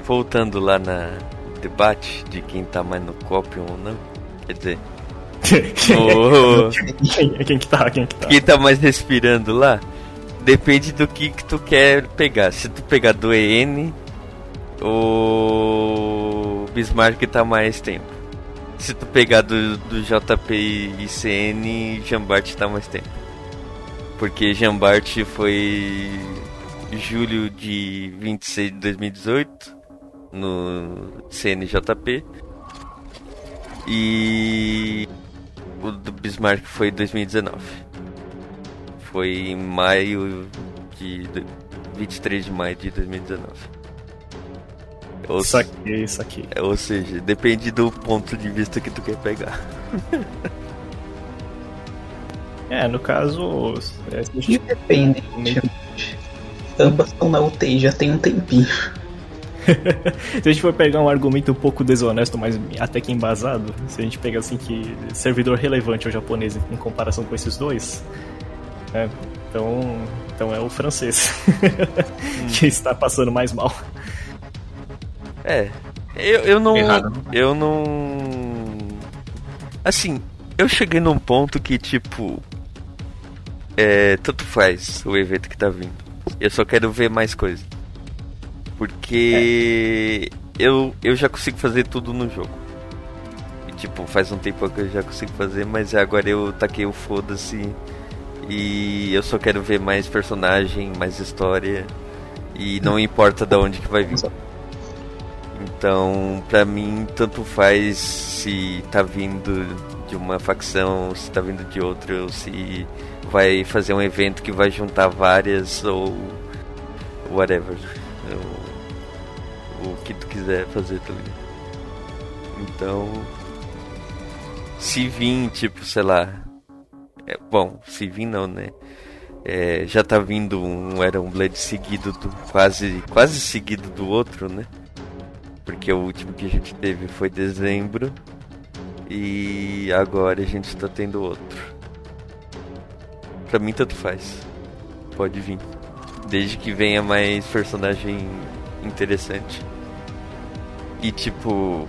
D: Voltando lá na debate de quem tá mais no copy ou não, quer dizer,
A: quem, quem que tá? Quem que tá?
D: Quem tá mais respirando lá? Depende do que, que tu quer pegar. Se tu pegar do EN, o Bismarck tá mais tempo. Se tu pegar do, do JP e CN, Jambart tá mais tempo. Porque Jambart foi julho de 26 de 2018 no CNJP. E o do Bismarck foi 2019. Foi em maio de. 23 de maio de 2019.
A: Ou, isso aqui, isso aqui.
D: É, ou seja, depende do ponto de vista que tu quer pegar.
A: é, no caso.
B: É, depende. Ambas estão na UTI já tem um tempinho.
A: se a gente for pegar um argumento um pouco desonesto, mas até que embasado, se a gente pegar assim que servidor relevante é o japonês em comparação com esses dois, é, então, então é o francês hum. que está passando mais mal.
D: É, eu, eu não, Errado. eu não, assim, eu cheguei num ponto que tipo, é, tanto faz o evento que tá vindo. Eu só quero ver mais coisa. Porque é. eu, eu já consigo fazer tudo no jogo. E, tipo, faz um tempo que eu já consigo fazer, mas agora eu taquei o foda-se. E eu só quero ver mais personagem, mais história. E não importa de onde que vai vir. Então, pra mim, tanto faz se tá vindo de uma facção, se tá vindo de outra, ou se vai fazer um evento que vai juntar várias, ou whatever. Eu o que tu quiser fazer, tá ligado? Então, se vir, tipo, sei lá. É, bom, se vir não, né? É, já tá vindo um Iron Blade seguido do. quase. quase seguido do outro, né? Porque o último que a gente teve foi dezembro. E agora a gente tá tendo outro. Pra mim tanto faz. Pode vir. Desde que venha mais personagem interessante. E tipo,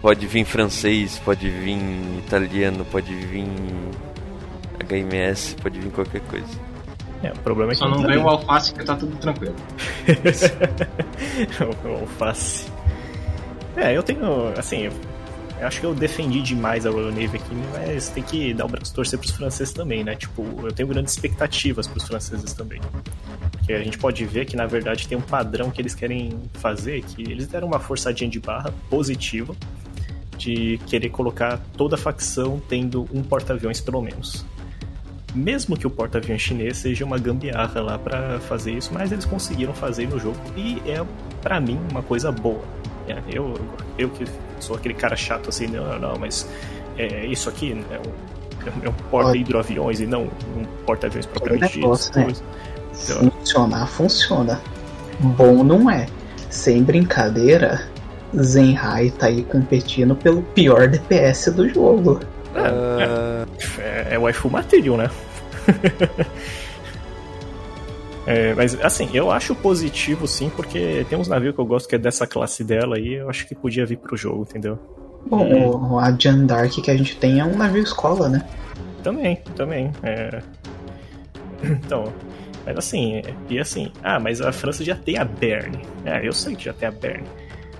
D: pode vir francês, pode vir italiano, pode vir HMS, pode vir qualquer coisa.
A: É, o problema é que
C: Só não, vem o alface que tá tudo tranquilo.
A: o alface. É, eu tenho, assim, eu acho que eu defendi demais a Royal Navy aqui, mas tem que dar o braço torcer pros franceses também, né? Tipo, eu tenho grandes expectativas pros franceses também. Porque a gente pode ver que, na verdade, tem um padrão que eles querem fazer, que eles deram uma forçadinha de barra positiva de querer colocar toda a facção tendo um porta-aviões pelo menos. Mesmo que o porta-aviões chinês seja uma gambiarra lá para fazer isso, mas eles conseguiram fazer no jogo e é para mim uma coisa boa. É, eu, eu que sou aquele cara chato assim, não, não, mas é, isso aqui é um, é um porta-hidroaviões e não um porta-aviões propriamente dito. Né?
B: Funcionar, funciona. Bom não é. Sem brincadeira, Zenhai tá aí competindo pelo pior DPS do jogo.
A: É, é, é waifu material, né? é, mas assim, eu acho positivo sim, porque tem uns navios que eu gosto que é dessa classe dela e eu acho que podia vir pro jogo, entendeu?
B: Bom, o, a Jan Dark que a gente tem é um navio escola, né?
A: Também, também. É... Então, mas assim, e assim, ah, mas a França já tem a Berne. É, eu sei que já tem a Berne.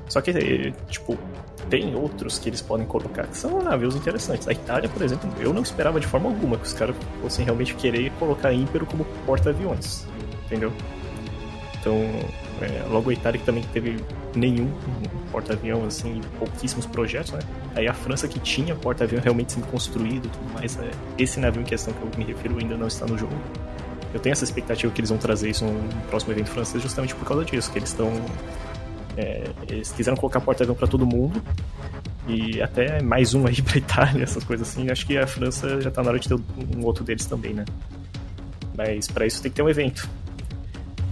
A: Só que, tipo, tem outros que eles podem colocar que são navios interessantes. A Itália, por exemplo, eu não esperava de forma alguma que os caras fossem realmente querer colocar Ímpero como porta-aviões. Entendeu? Então, é, logo a Itália que também teve nenhum porta-avião, assim, pouquíssimos projetos, né? Aí a França que tinha porta-avião realmente sendo construído e tudo mais, é, esse navio em questão que eu me refiro ainda não está no jogo eu tenho essa expectativa que eles vão trazer isso no próximo evento francês justamente por causa disso, que eles estão. É, eles quiseram colocar porta-avião para todo mundo, E até mais um aí pra Itália, essas coisas assim. Acho que a França já tá na hora de ter um outro deles também, né? Mas para isso tem que ter um evento.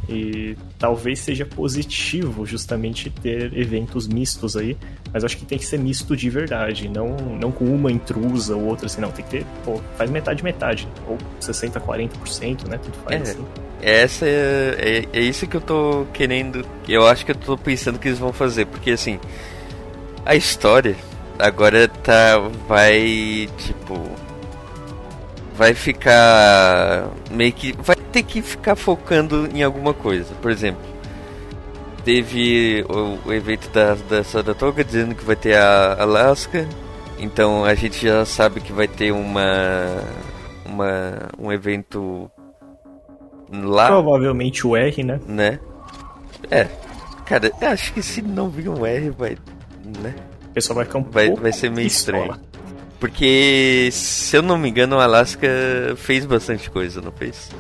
A: E talvez seja positivo justamente ter eventos mistos aí, mas acho que tem que ser misto de verdade, não, não com uma intrusa ou outra assim, não. Tem que ter, pô, faz metade metade, ou 60, 40%, né? Tudo faz
D: É.
A: assim.
D: Essa é, é, é isso que eu tô querendo. Eu acho que eu tô pensando que eles vão fazer, porque assim, a história agora tá. vai. tipo. vai ficar. meio que. vai ter que ficar focando em alguma coisa. Por exemplo, teve o, o evento da, da Saratoga dizendo que vai ter a Alaska, então a gente já sabe que vai ter uma. uma um evento lá
A: Provavelmente o R, né?
D: né? É. Cara, acho que se não vir um R, vai. né?
A: O pessoal vai ficar um
D: Vai,
A: pouco
D: vai ser meio
A: pistola.
D: estranho. Porque, se eu não me engano, o Alaska fez bastante coisa, não fez?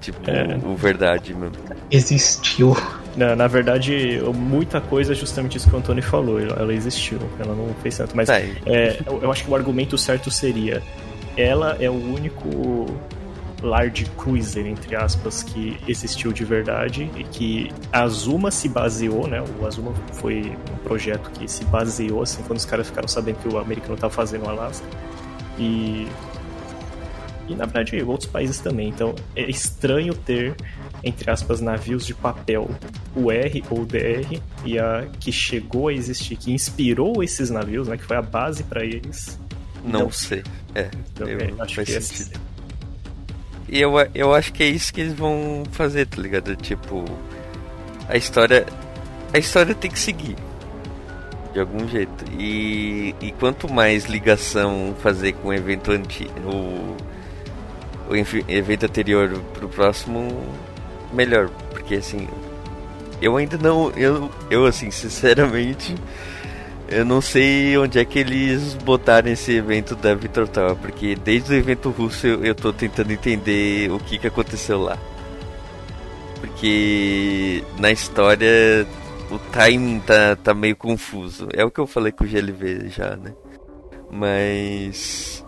D: Tipo,
A: É.
D: o verdade mesmo.
B: Existiu.
A: Na, na verdade, muita coisa é justamente isso que o Antônio falou. Ela existiu, ela não fez tanto. Mas
D: Tá,
A: é, eu, eu acho que o argumento certo seria: ela é o único large cruiser, entre aspas, que existiu de verdade e que a Azuma se baseou, né? O Azuma foi um projeto que se baseou, assim, quando os caras ficaram sabendo que o americano estava fazendo o Alaska. E. E na verdade, outros países também. Então é estranho ter, entre aspas, navios de papel, o R ou o DR, e a que chegou a existir, que inspirou esses navios, né? Que foi a base para eles.
D: não
A: não
D: sei. É,
A: Então,
D: eu-
A: é, acho
D: faz
A: que
D: sentido.
A: esse-
D: E eu, eu acho que é isso que eles vão fazer, tá ligado? Tipo, a história. A história tem que seguir. De algum jeito. E, e quanto mais ligação fazer com o evento anti. O, evento anterior pro próximo, melhor. Porque assim. Eu ainda não. Eu, eu assim, sinceramente. Eu não sei onde é que eles botaram esse evento da Victor Tower, porque desde o evento russo eu, eu tô tentando entender o que, que aconteceu lá. Porque na história o timing tá, tá meio confuso. É o que eu falei com o GLV já, né? Mas.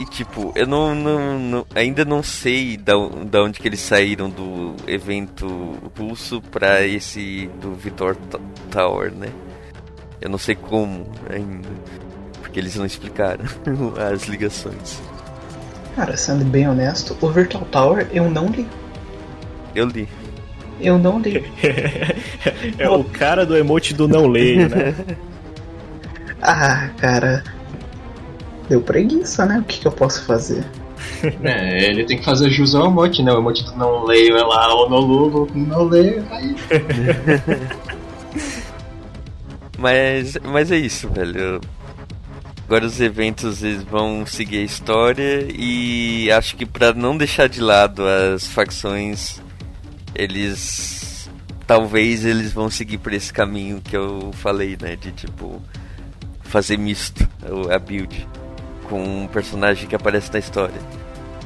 D: E tipo, eu não, não, não- ainda não sei da, da onde que eles saíram do evento russo pra esse do Victor T- Tower, né? Eu não sei como ainda. Porque eles não explicaram as ligações.
B: Cara, sendo bem honesto, o Virtual Tower eu não li.
D: Eu li.
B: Eu não li.
A: é o cara do emote do não leio, né?
B: Ah, cara. Deu preguiça, né? O que, que eu posso fazer?
C: É, ele tem que fazer jus ao emote, né? O emote do não leio é lá, o Nolulo, não leio, aí.
D: Mas, mas é isso, velho. Agora os eventos eles vão seguir a história e acho que pra não deixar de lado as facções, eles talvez eles vão seguir por esse caminho que eu falei, né, de tipo fazer misto o- a build com um personagem que aparece na história.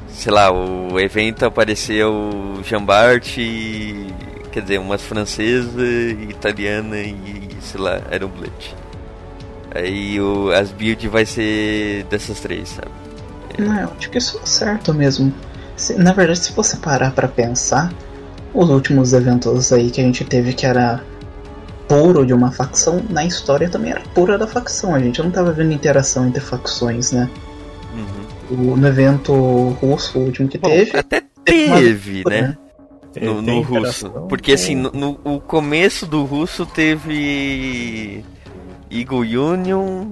D: Sei lá, o evento apareceu Jean Bart, e, quer dizer, umas francesa, italiana e, sei lá, Iron Blood. Aí o, as builds vai ser dessas três, sabe?
B: Não, eu acho que isso é certo mesmo. Se- na verdade, se você parar pra pensar, os últimos eventos aí que a gente teve que era puro de uma facção, na história também era pura da facção. A gente não tava vendo interação entre facções, né?
D: Uhum.
B: O- no evento russo, o último que
D: Bom,
B: teve,
D: até
B: teve uma
D: né?
A: Tem-
D: No, no russo. Porque
A: com-
D: assim, no, no- o começo do russo teve Eagle Union,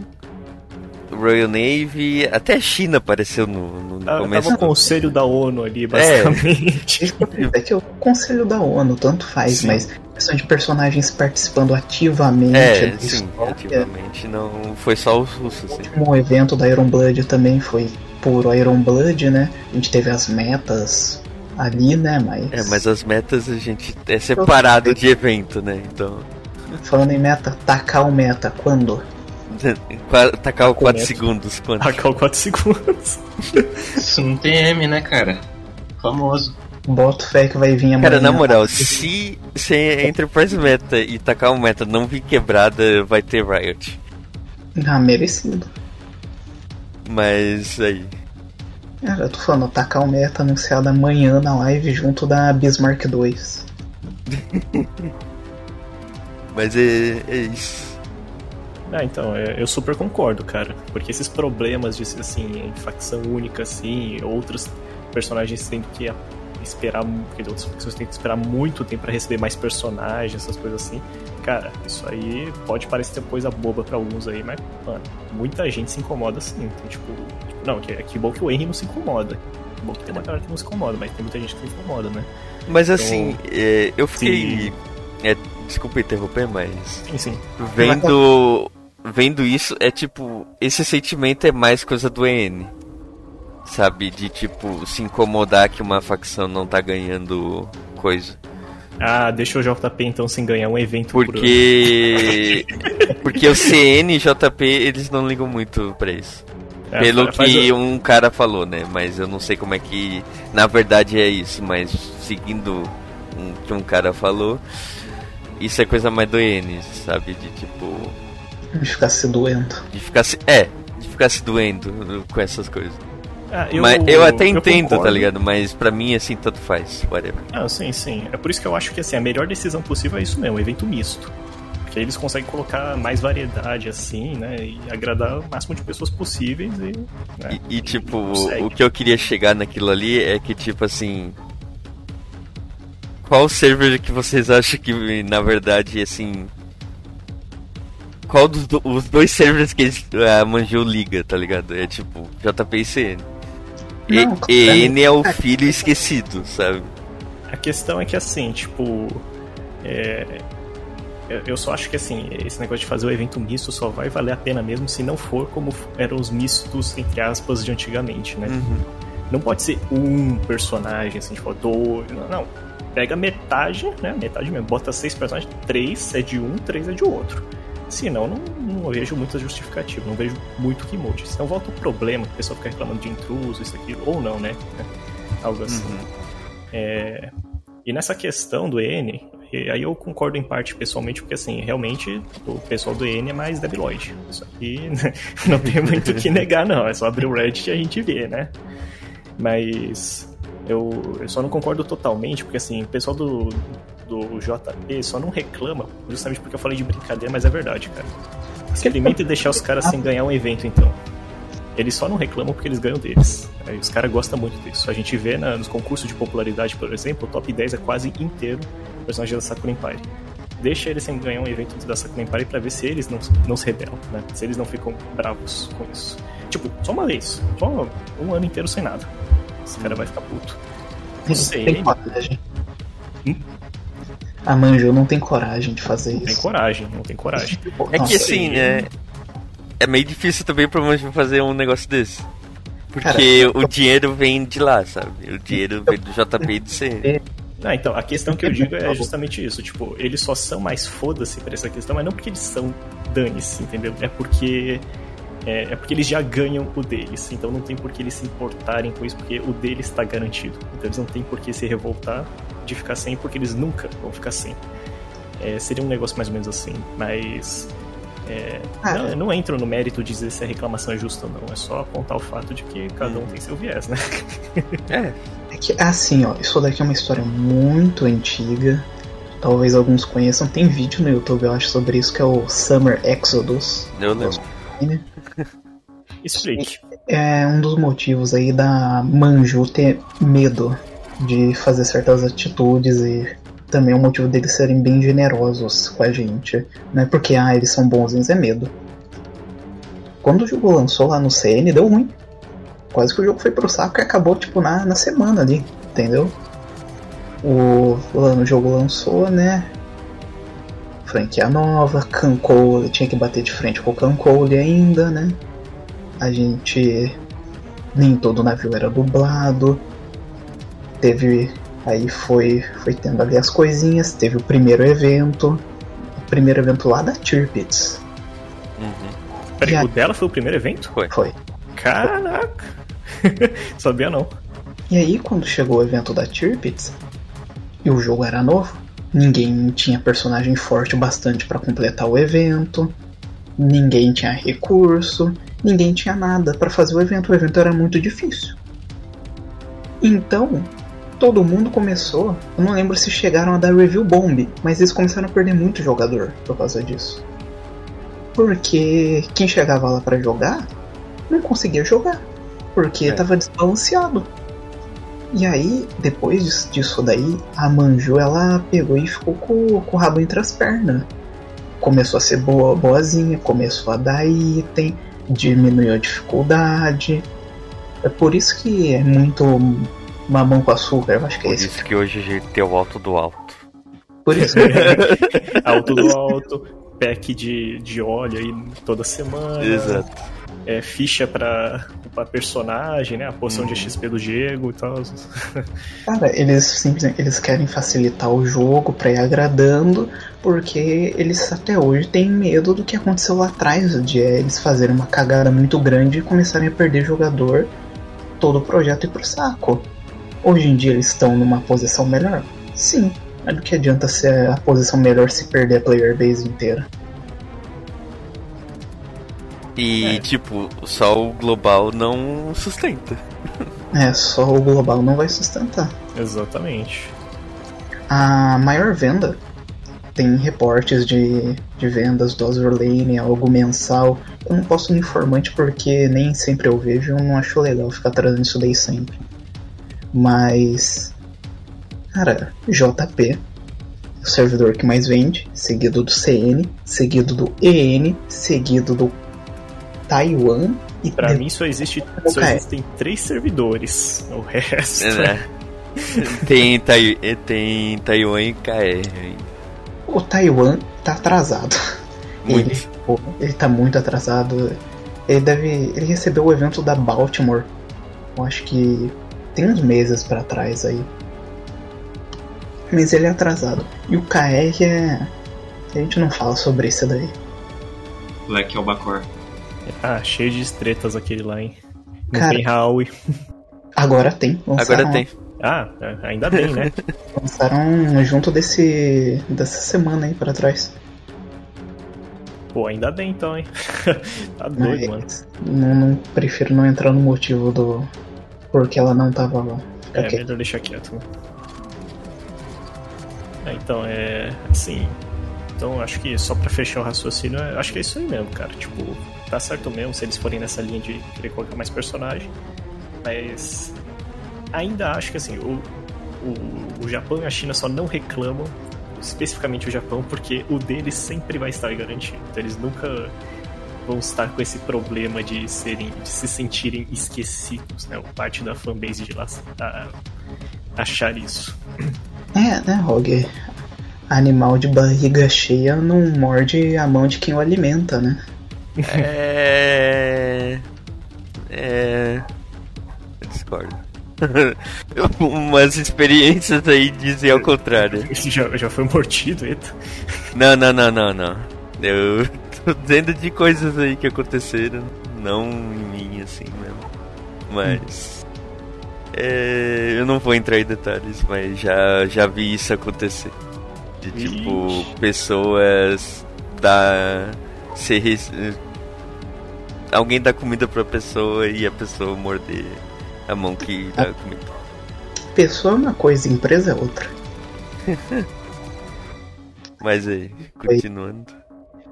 D: Royal Navy, até a China apareceu no, no, no
A: Ah,
D: começo.
A: Tava o conselho da ONU ali, basicamente.
B: É que o conselho da ONU, tanto faz,
D: Sim.
B: mas questão de personagens participando ativamente
D: É, sim,
B: história.
D: ativamente não foi só os russos,
B: O último evento da Iron Blood também foi puro Iron Blood, né? A gente teve as metas ali, né? Mas.
D: É, mas as metas a gente é separado de evento, né? Então,
B: Falando em meta, tacar o meta, quando?
D: Tacar o 4
A: Comento.
D: segundos quanto?
A: Tacar 4 segundos.
C: Isso não tem M, né, cara? Famoso.
B: Boto fé que vai vir amanhã.
D: Cara, na moral, se, se a Enterprise Meta e tacar um meta não vir quebrada, vai ter Riot.
B: Ah, merecido.
D: Mas aí.
B: Cara, eu tô falando, atacar o meta anunciado amanhã na live junto da Bismarck 2.
D: Mas é, é isso.
A: Ah, então, é, eu super concordo, cara. Porque esses problemas de, assim, facção única, assim, outros personagens tendo que esperar, porque outras pessoas têm que esperar muito tempo para receber mais personagens, essas coisas assim. Cara, isso aí pode parecer coisa boba para alguns aí, mas, mano, muita gente se incomoda assim. Então, tipo, tipo não, que, que bom que o Henry não se incomoda. Que bom que tem uma galera que não se incomoda, mas tem muita gente que se incomoda, né?
D: Mas assim, então, é, eu fiquei. É, desculpa interromper, mas.
A: Sim, sim.
D: Vendo. Vendo isso, é tipo. Esse sentimento é mais coisa do EN sabe? De tipo, se incomodar que uma facção não tá ganhando coisa.
A: Ah, deixa o JP então sem ganhar um evento
D: Porque. Por porque o CN e JP eles não ligam muito pra isso. É, Pelo que um cara falou, né? Mas eu não sei como é que na verdade é isso, mas seguindo o que um cara falou, isso é coisa mais do EN, sabe? De tipo.
B: De ficar se doendo.
D: De ficar se. É, de ficar se doendo com essas coisas. Ah, eu, mas eu até entendo, eu tá ligado? Mas pra mim, assim, tanto faz, whatever.
A: Ah, sim, sim. É por isso que eu acho que assim, a melhor decisão possível é isso mesmo, um evento misto. Porque aí eles conseguem colocar mais variedade, assim, né? E agradar o máximo de pessoas possíveis e.
D: Né, e, e, tipo, o que eu queria chegar naquilo ali é que, tipo assim. Qual server que vocês acham que, na verdade, assim. Qual dos do, os dois servers que eles, a Manju liga, tá ligado? É tipo, JP e CN. Não, e, N é o filho esquecido, sabe?
A: A questão é que assim, tipo. É, eu só acho que assim, esse negócio de fazer o evento misto só vai valer a pena mesmo se não for como eram os mistos, entre aspas, de antigamente, né? Uhum. Não pode ser um personagem, assim, tipo, dois. Não, não. Pega metade, né? Metade mesmo. Bota seis personagens, três é de um, três é de outro. Senão, não, não vejo muita justificativa, não vejo muito que mude. Senão volta o problema, o pessoal fica reclamando de intruso, isso aqui, ou não, né? Algo assim. Uhum. É... E nessa questão do N, aí eu concordo em parte pessoalmente, porque assim, realmente o pessoal do N é mais debiloide. Isso aqui não tem muito o que negar, não. É só abrir o Reddit e a gente vê, né? Mas eu, eu só não concordo totalmente, porque assim, o pessoal do, do JP só não reclama, justamente porque eu falei de brincadeira, mas é verdade, cara. Experimenta deixar os caras sem ganhar um evento, então. Eles só não reclamam porque eles ganham deles. Aí os caras gostam muito disso. A gente vê na, nos concursos de popularidade, por exemplo, o top 10 é quase inteiro personagem da Sakura Empire. Deixa eles sem ganhar um evento da Sakura Empire pra ver se eles não, não se rebelam, né? Se eles não ficam bravos com isso. Tipo, só uma vez. Só um ano inteiro sem nada. Esse cara vai ficar puto.
B: Não sei. Tem coragem. Hum? A Manju não tem coragem de fazer isso.
A: Tem coragem, não tem coragem.
D: É que assim, né? É meio difícil também pra Manju fazer um negócio desse. Porque Cara, o dinheiro vem de lá, sabe? O dinheiro vem do JP e do C.
A: Ah, então, a questão que eu digo é justamente isso. Tipo, eles só são mais foda-se pra essa questão, mas não porque eles são dane-se, entendeu? É porque é, é, porque eles já ganham o deles, então não tem por que eles se importarem com isso, porque o deles está garantido. Então eles não tem por que se revoltar de ficar sem, porque eles nunca vão ficar sem. É, seria um negócio mais ou menos assim, mas. É, ah, não, eu não entro no mérito de dizer se a reclamação é justa ou não, é só apontar o fato de que cada um tem seu viés, né?
B: é. é que, assim, ó, isso daqui é uma história muito antiga, talvez alguns conheçam. Tem vídeo no YouTube, eu acho, sobre isso, que é o Summer Exodus.
D: Eu lembro.
A: Explique.
B: É um dos motivos aí da Manju ter medo de fazer certas atitudes e também um motivo deles serem bem generosos com a gente. Não é porque, ah, eles são bonzinhos, é medo. Quando o jogo lançou lá no CN, deu ruim. Quase que o jogo foi pro saco e acabou, tipo, na, na semana ali, entendeu? O, o jogo lançou, né? franquia nova, Cancole tinha que bater de frente com o Cancole ainda, né? A gente. Nem todo navio era dublado. Teve. Aí foi, foi tendo ali as coisinhas. Teve o primeiro evento. O primeiro evento lá da Tirpitz.
A: Uhum. Peraí, o dela foi o primeiro evento?
B: Foi. Foi.
A: Caraca! Sabia não.
B: E aí, quando chegou o evento da Tirpitz, e o jogo era novo, Ninguém tinha personagem forte o bastante para completar o evento. ninguém tinha recurso, ninguém tinha nada para fazer o evento. O evento era muito difícil. Então, todo mundo começou. Eu não lembro se chegaram a dar review bomb, mas eles começaram a perder muito jogador por causa disso. Porque quem chegava lá para jogar não conseguia jogar, porque
D: É.
B: tava desbalanceado. E aí, depois disso daí, a Manju ela pegou e ficou com, com o rabo entre as pernas. Começou a ser boa, boazinha, começou a dar item, diminuiu a dificuldade. É por isso que é muito mamão com açúcar, eu acho que é
D: Por
B: isso.
D: isso que hoje a gente tem o alto do alto.
B: Por isso.
A: alto do alto, pack de, de óleo aí toda semana.
D: Exato.
A: É, ficha pra, pra personagem, né? A poção de XP do Diego e tal.
B: Cara, eles simplesmente eles querem facilitar o jogo pra ir agradando, porque eles até hoje têm medo do que aconteceu lá atrás, de é, eles fazerem uma cagada muito grande e começarem a perder jogador, todo o projeto ir pro saco. Hoje em dia eles estão numa posição melhor? Sim, mas do que adianta ser a posição melhor se perder a player base inteira?
D: E,
A: É.
D: tipo, só o global não sustenta.
B: É, só o global não vai sustentar.
A: Exatamente.
B: A maior venda tem reportes de, de vendas do Azure Lane, algo mensal. Eu não posso no informante porque nem sempre eu vejo, eu não acho legal ficar trazendo isso daí sempre. Mas, cara, JP, o servidor que mais vende, seguido do CN, seguido do EN, seguido do Taiwan e
A: Pra
B: de-
A: mim só, existe, só existem três servidores. O resto.
D: É, né? tem, Tai- tem Taiwan e KR
B: o Taiwan tá atrasado.
D: Muito.
B: Ele, pô, ele tá muito atrasado. Ele deve. Ele recebeu o evento da Baltimore. Eu acho que tem uns meses pra trás aí. Mas ele é atrasado. E o KR é. A gente não fala sobre isso daí.
C: Black Albacor.
A: Ah, cheio de tretas aquele lá, hein? Não
B: Cara-
A: tem Howie.
B: Agora tem. Lançaram,
D: Agora tem.
A: Ah, é, ainda bem, né?
B: Lançaram junto desse. dessa semana aí pra trás.
A: Pô, ainda bem então, hein? tá doido, mano.
B: Mas não, não- prefiro não entrar no motivo do. Porque ela não tava lá. Fica
A: É,
B: quieto.
A: melhor deixar quieto? É, então, é. Assim. Então, acho que só pra fechar o raciocínio, é- acho que é isso aí mesmo, cara. Tipo, tá certo mesmo se eles forem nessa linha de querer colocar mais personagem. Mas. Ainda acho que, assim, o, o, o Japão e a China só não reclamam, especificamente o Japão, porque o deles sempre vai estar garantido. Então, eles nunca vão estar com esse problema de serem de se sentirem esquecidos, né? O parte da fanbase de lá a- achar isso.
B: É, né, Rogue? Animal de barriga cheia não morde a mão de quem o alimenta, né?
D: É. É. Eu discordo. Umas experiências aí dizem ao contrário.
A: Esse já, já foi mordido, eita.
D: Não, não, não, não, não. Eu tô dizendo de coisas aí que aconteceram, não em mim assim mesmo. Mas. É, eu não vou entrar em detalhes, mas já, já vi isso acontecer. De tipo,
A: Ixi.
D: pessoas. Ser. res- Alguém dá comida pra pessoa e a pessoa morder a mão que dá a comida.
B: Pessoa é uma coisa, empresa é outra.
D: Mas aí, continuando.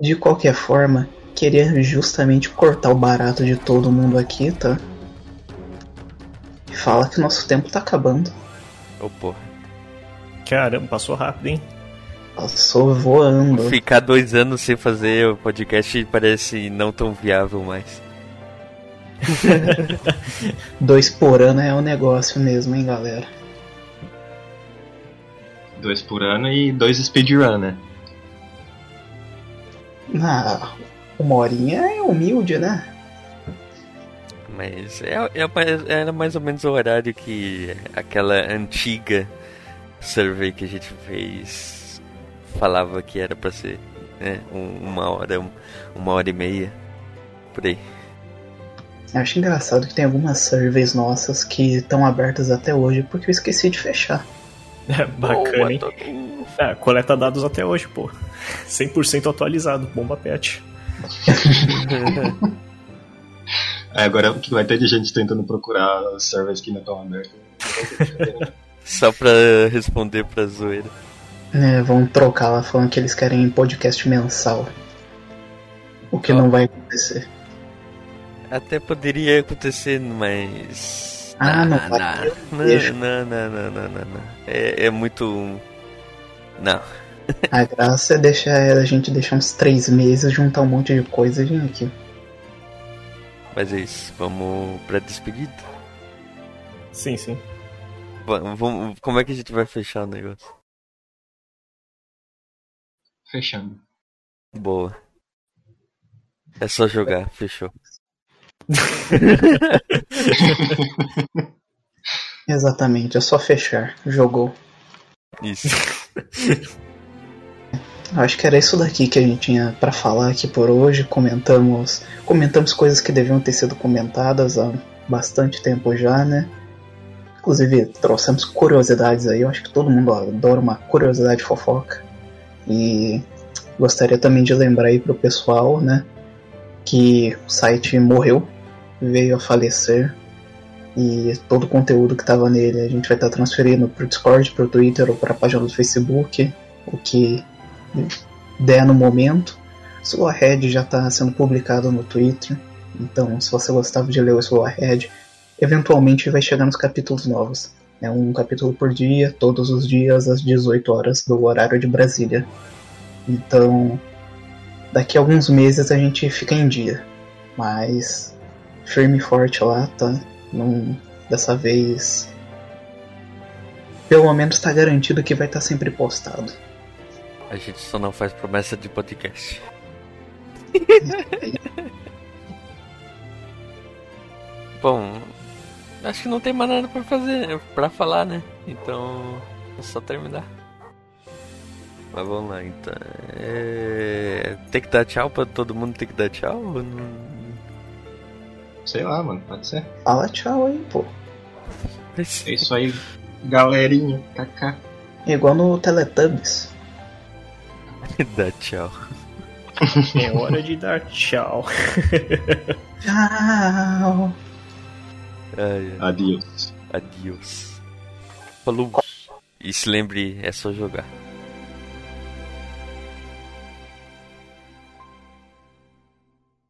B: De qualquer forma, queria justamente cortar o barato de todo mundo aqui, tá? E fala que nosso tempo tá acabando.
D: Ô porra.
A: Caramba, passou rápido, hein?
B: Passou voando.
D: Ficar dois anos sem fazer o podcast parece não tão viável mais.
B: Dois por ano é um negócio mesmo, hein, galera?
C: Dois por ano e dois speedrun, né?
B: Ah, uma horinha é humilde, né?
D: Mas é, é mais- era mais ou menos o horário que aquela antiga survey que a gente fez falava que era pra ser, né? Um- uma hora, um- uma hora e meia. Por aí.
B: Eu acho engraçado que tem algumas surveys nossas que estão abertas até hoje porque eu esqueci de fechar.
A: É, bacana, hein?
D: Boa, todo-
A: Ah, coleta dados até hoje, pô. 100% atualizado, bomba pet.
C: É, agora o que vai ter de gente tentando procurar servers que não estão abertos.
D: Só pra responder pra zoeira.
B: É, vão trocar lá falando que eles querem podcast mensal. O que não vai acontecer.
D: Até poderia acontecer, mas.
B: Ah, não
D: não, não, não, não, não, não, não, não. É, é muito. Não.
B: A graça é deixar a gente deixar uns três meses, juntar um monte de coisa e vir aqui.
D: Mas é isso. Vamos pra despedida.
A: Sim, sim.
D: Va- Vamos, como é que a gente vai fechar o negócio?
C: Fechando.
D: Boa. É só jogar, fechou.
B: Exatamente, é só fechar. Jogou.
D: Isso.
B: Acho que era isso daqui que a gente tinha pra falar aqui por hoje. Comentamos, comentamos coisas que deviam ter sido comentadas há bastante tempo já, né? Inclusive trouxemos curiosidades aí. Eu acho que todo mundo adora uma curiosidade fofoca. E gostaria também de lembrar aí pro pessoal, né, que o site morreu, veio a falecer. E todo o conteúdo que estava nele a gente vai estar transferindo pro Discord, pro Twitter ou pra página do Facebook, o que der no momento. O Head já está sendo publicado no Twitter, então se você gostava de ler o Head, eventualmente vai chegar nos capítulos novos. É um capítulo por dia, todos os dias às 18 horas do horário de Brasília. Então, daqui a alguns meses a gente fica em dia, mas firme e forte lá, tá? Não, dessa vez, pelo menos está garantido que vai estar sempre postado.
D: A gente só não faz promessa de podcast. Bom, acho que não tem mais nada pra fazer, pra falar, né? Então, é só terminar. Mas vamos lá, então. É... Tem que dar tchau pra todo mundo, tem que dar tchau? ou não-
C: Sei lá, mano, pode ser.
B: Fala tchau aí, pô.
C: É isso aí, galerinha. Kaká.
B: É igual no Teletubbies.
D: Dá tchau.
A: É hora de dar tchau.
B: Tchau.
D: Ai, ai.
C: Adiós.
D: Adiós. Falou. E se lembre, é só jogar.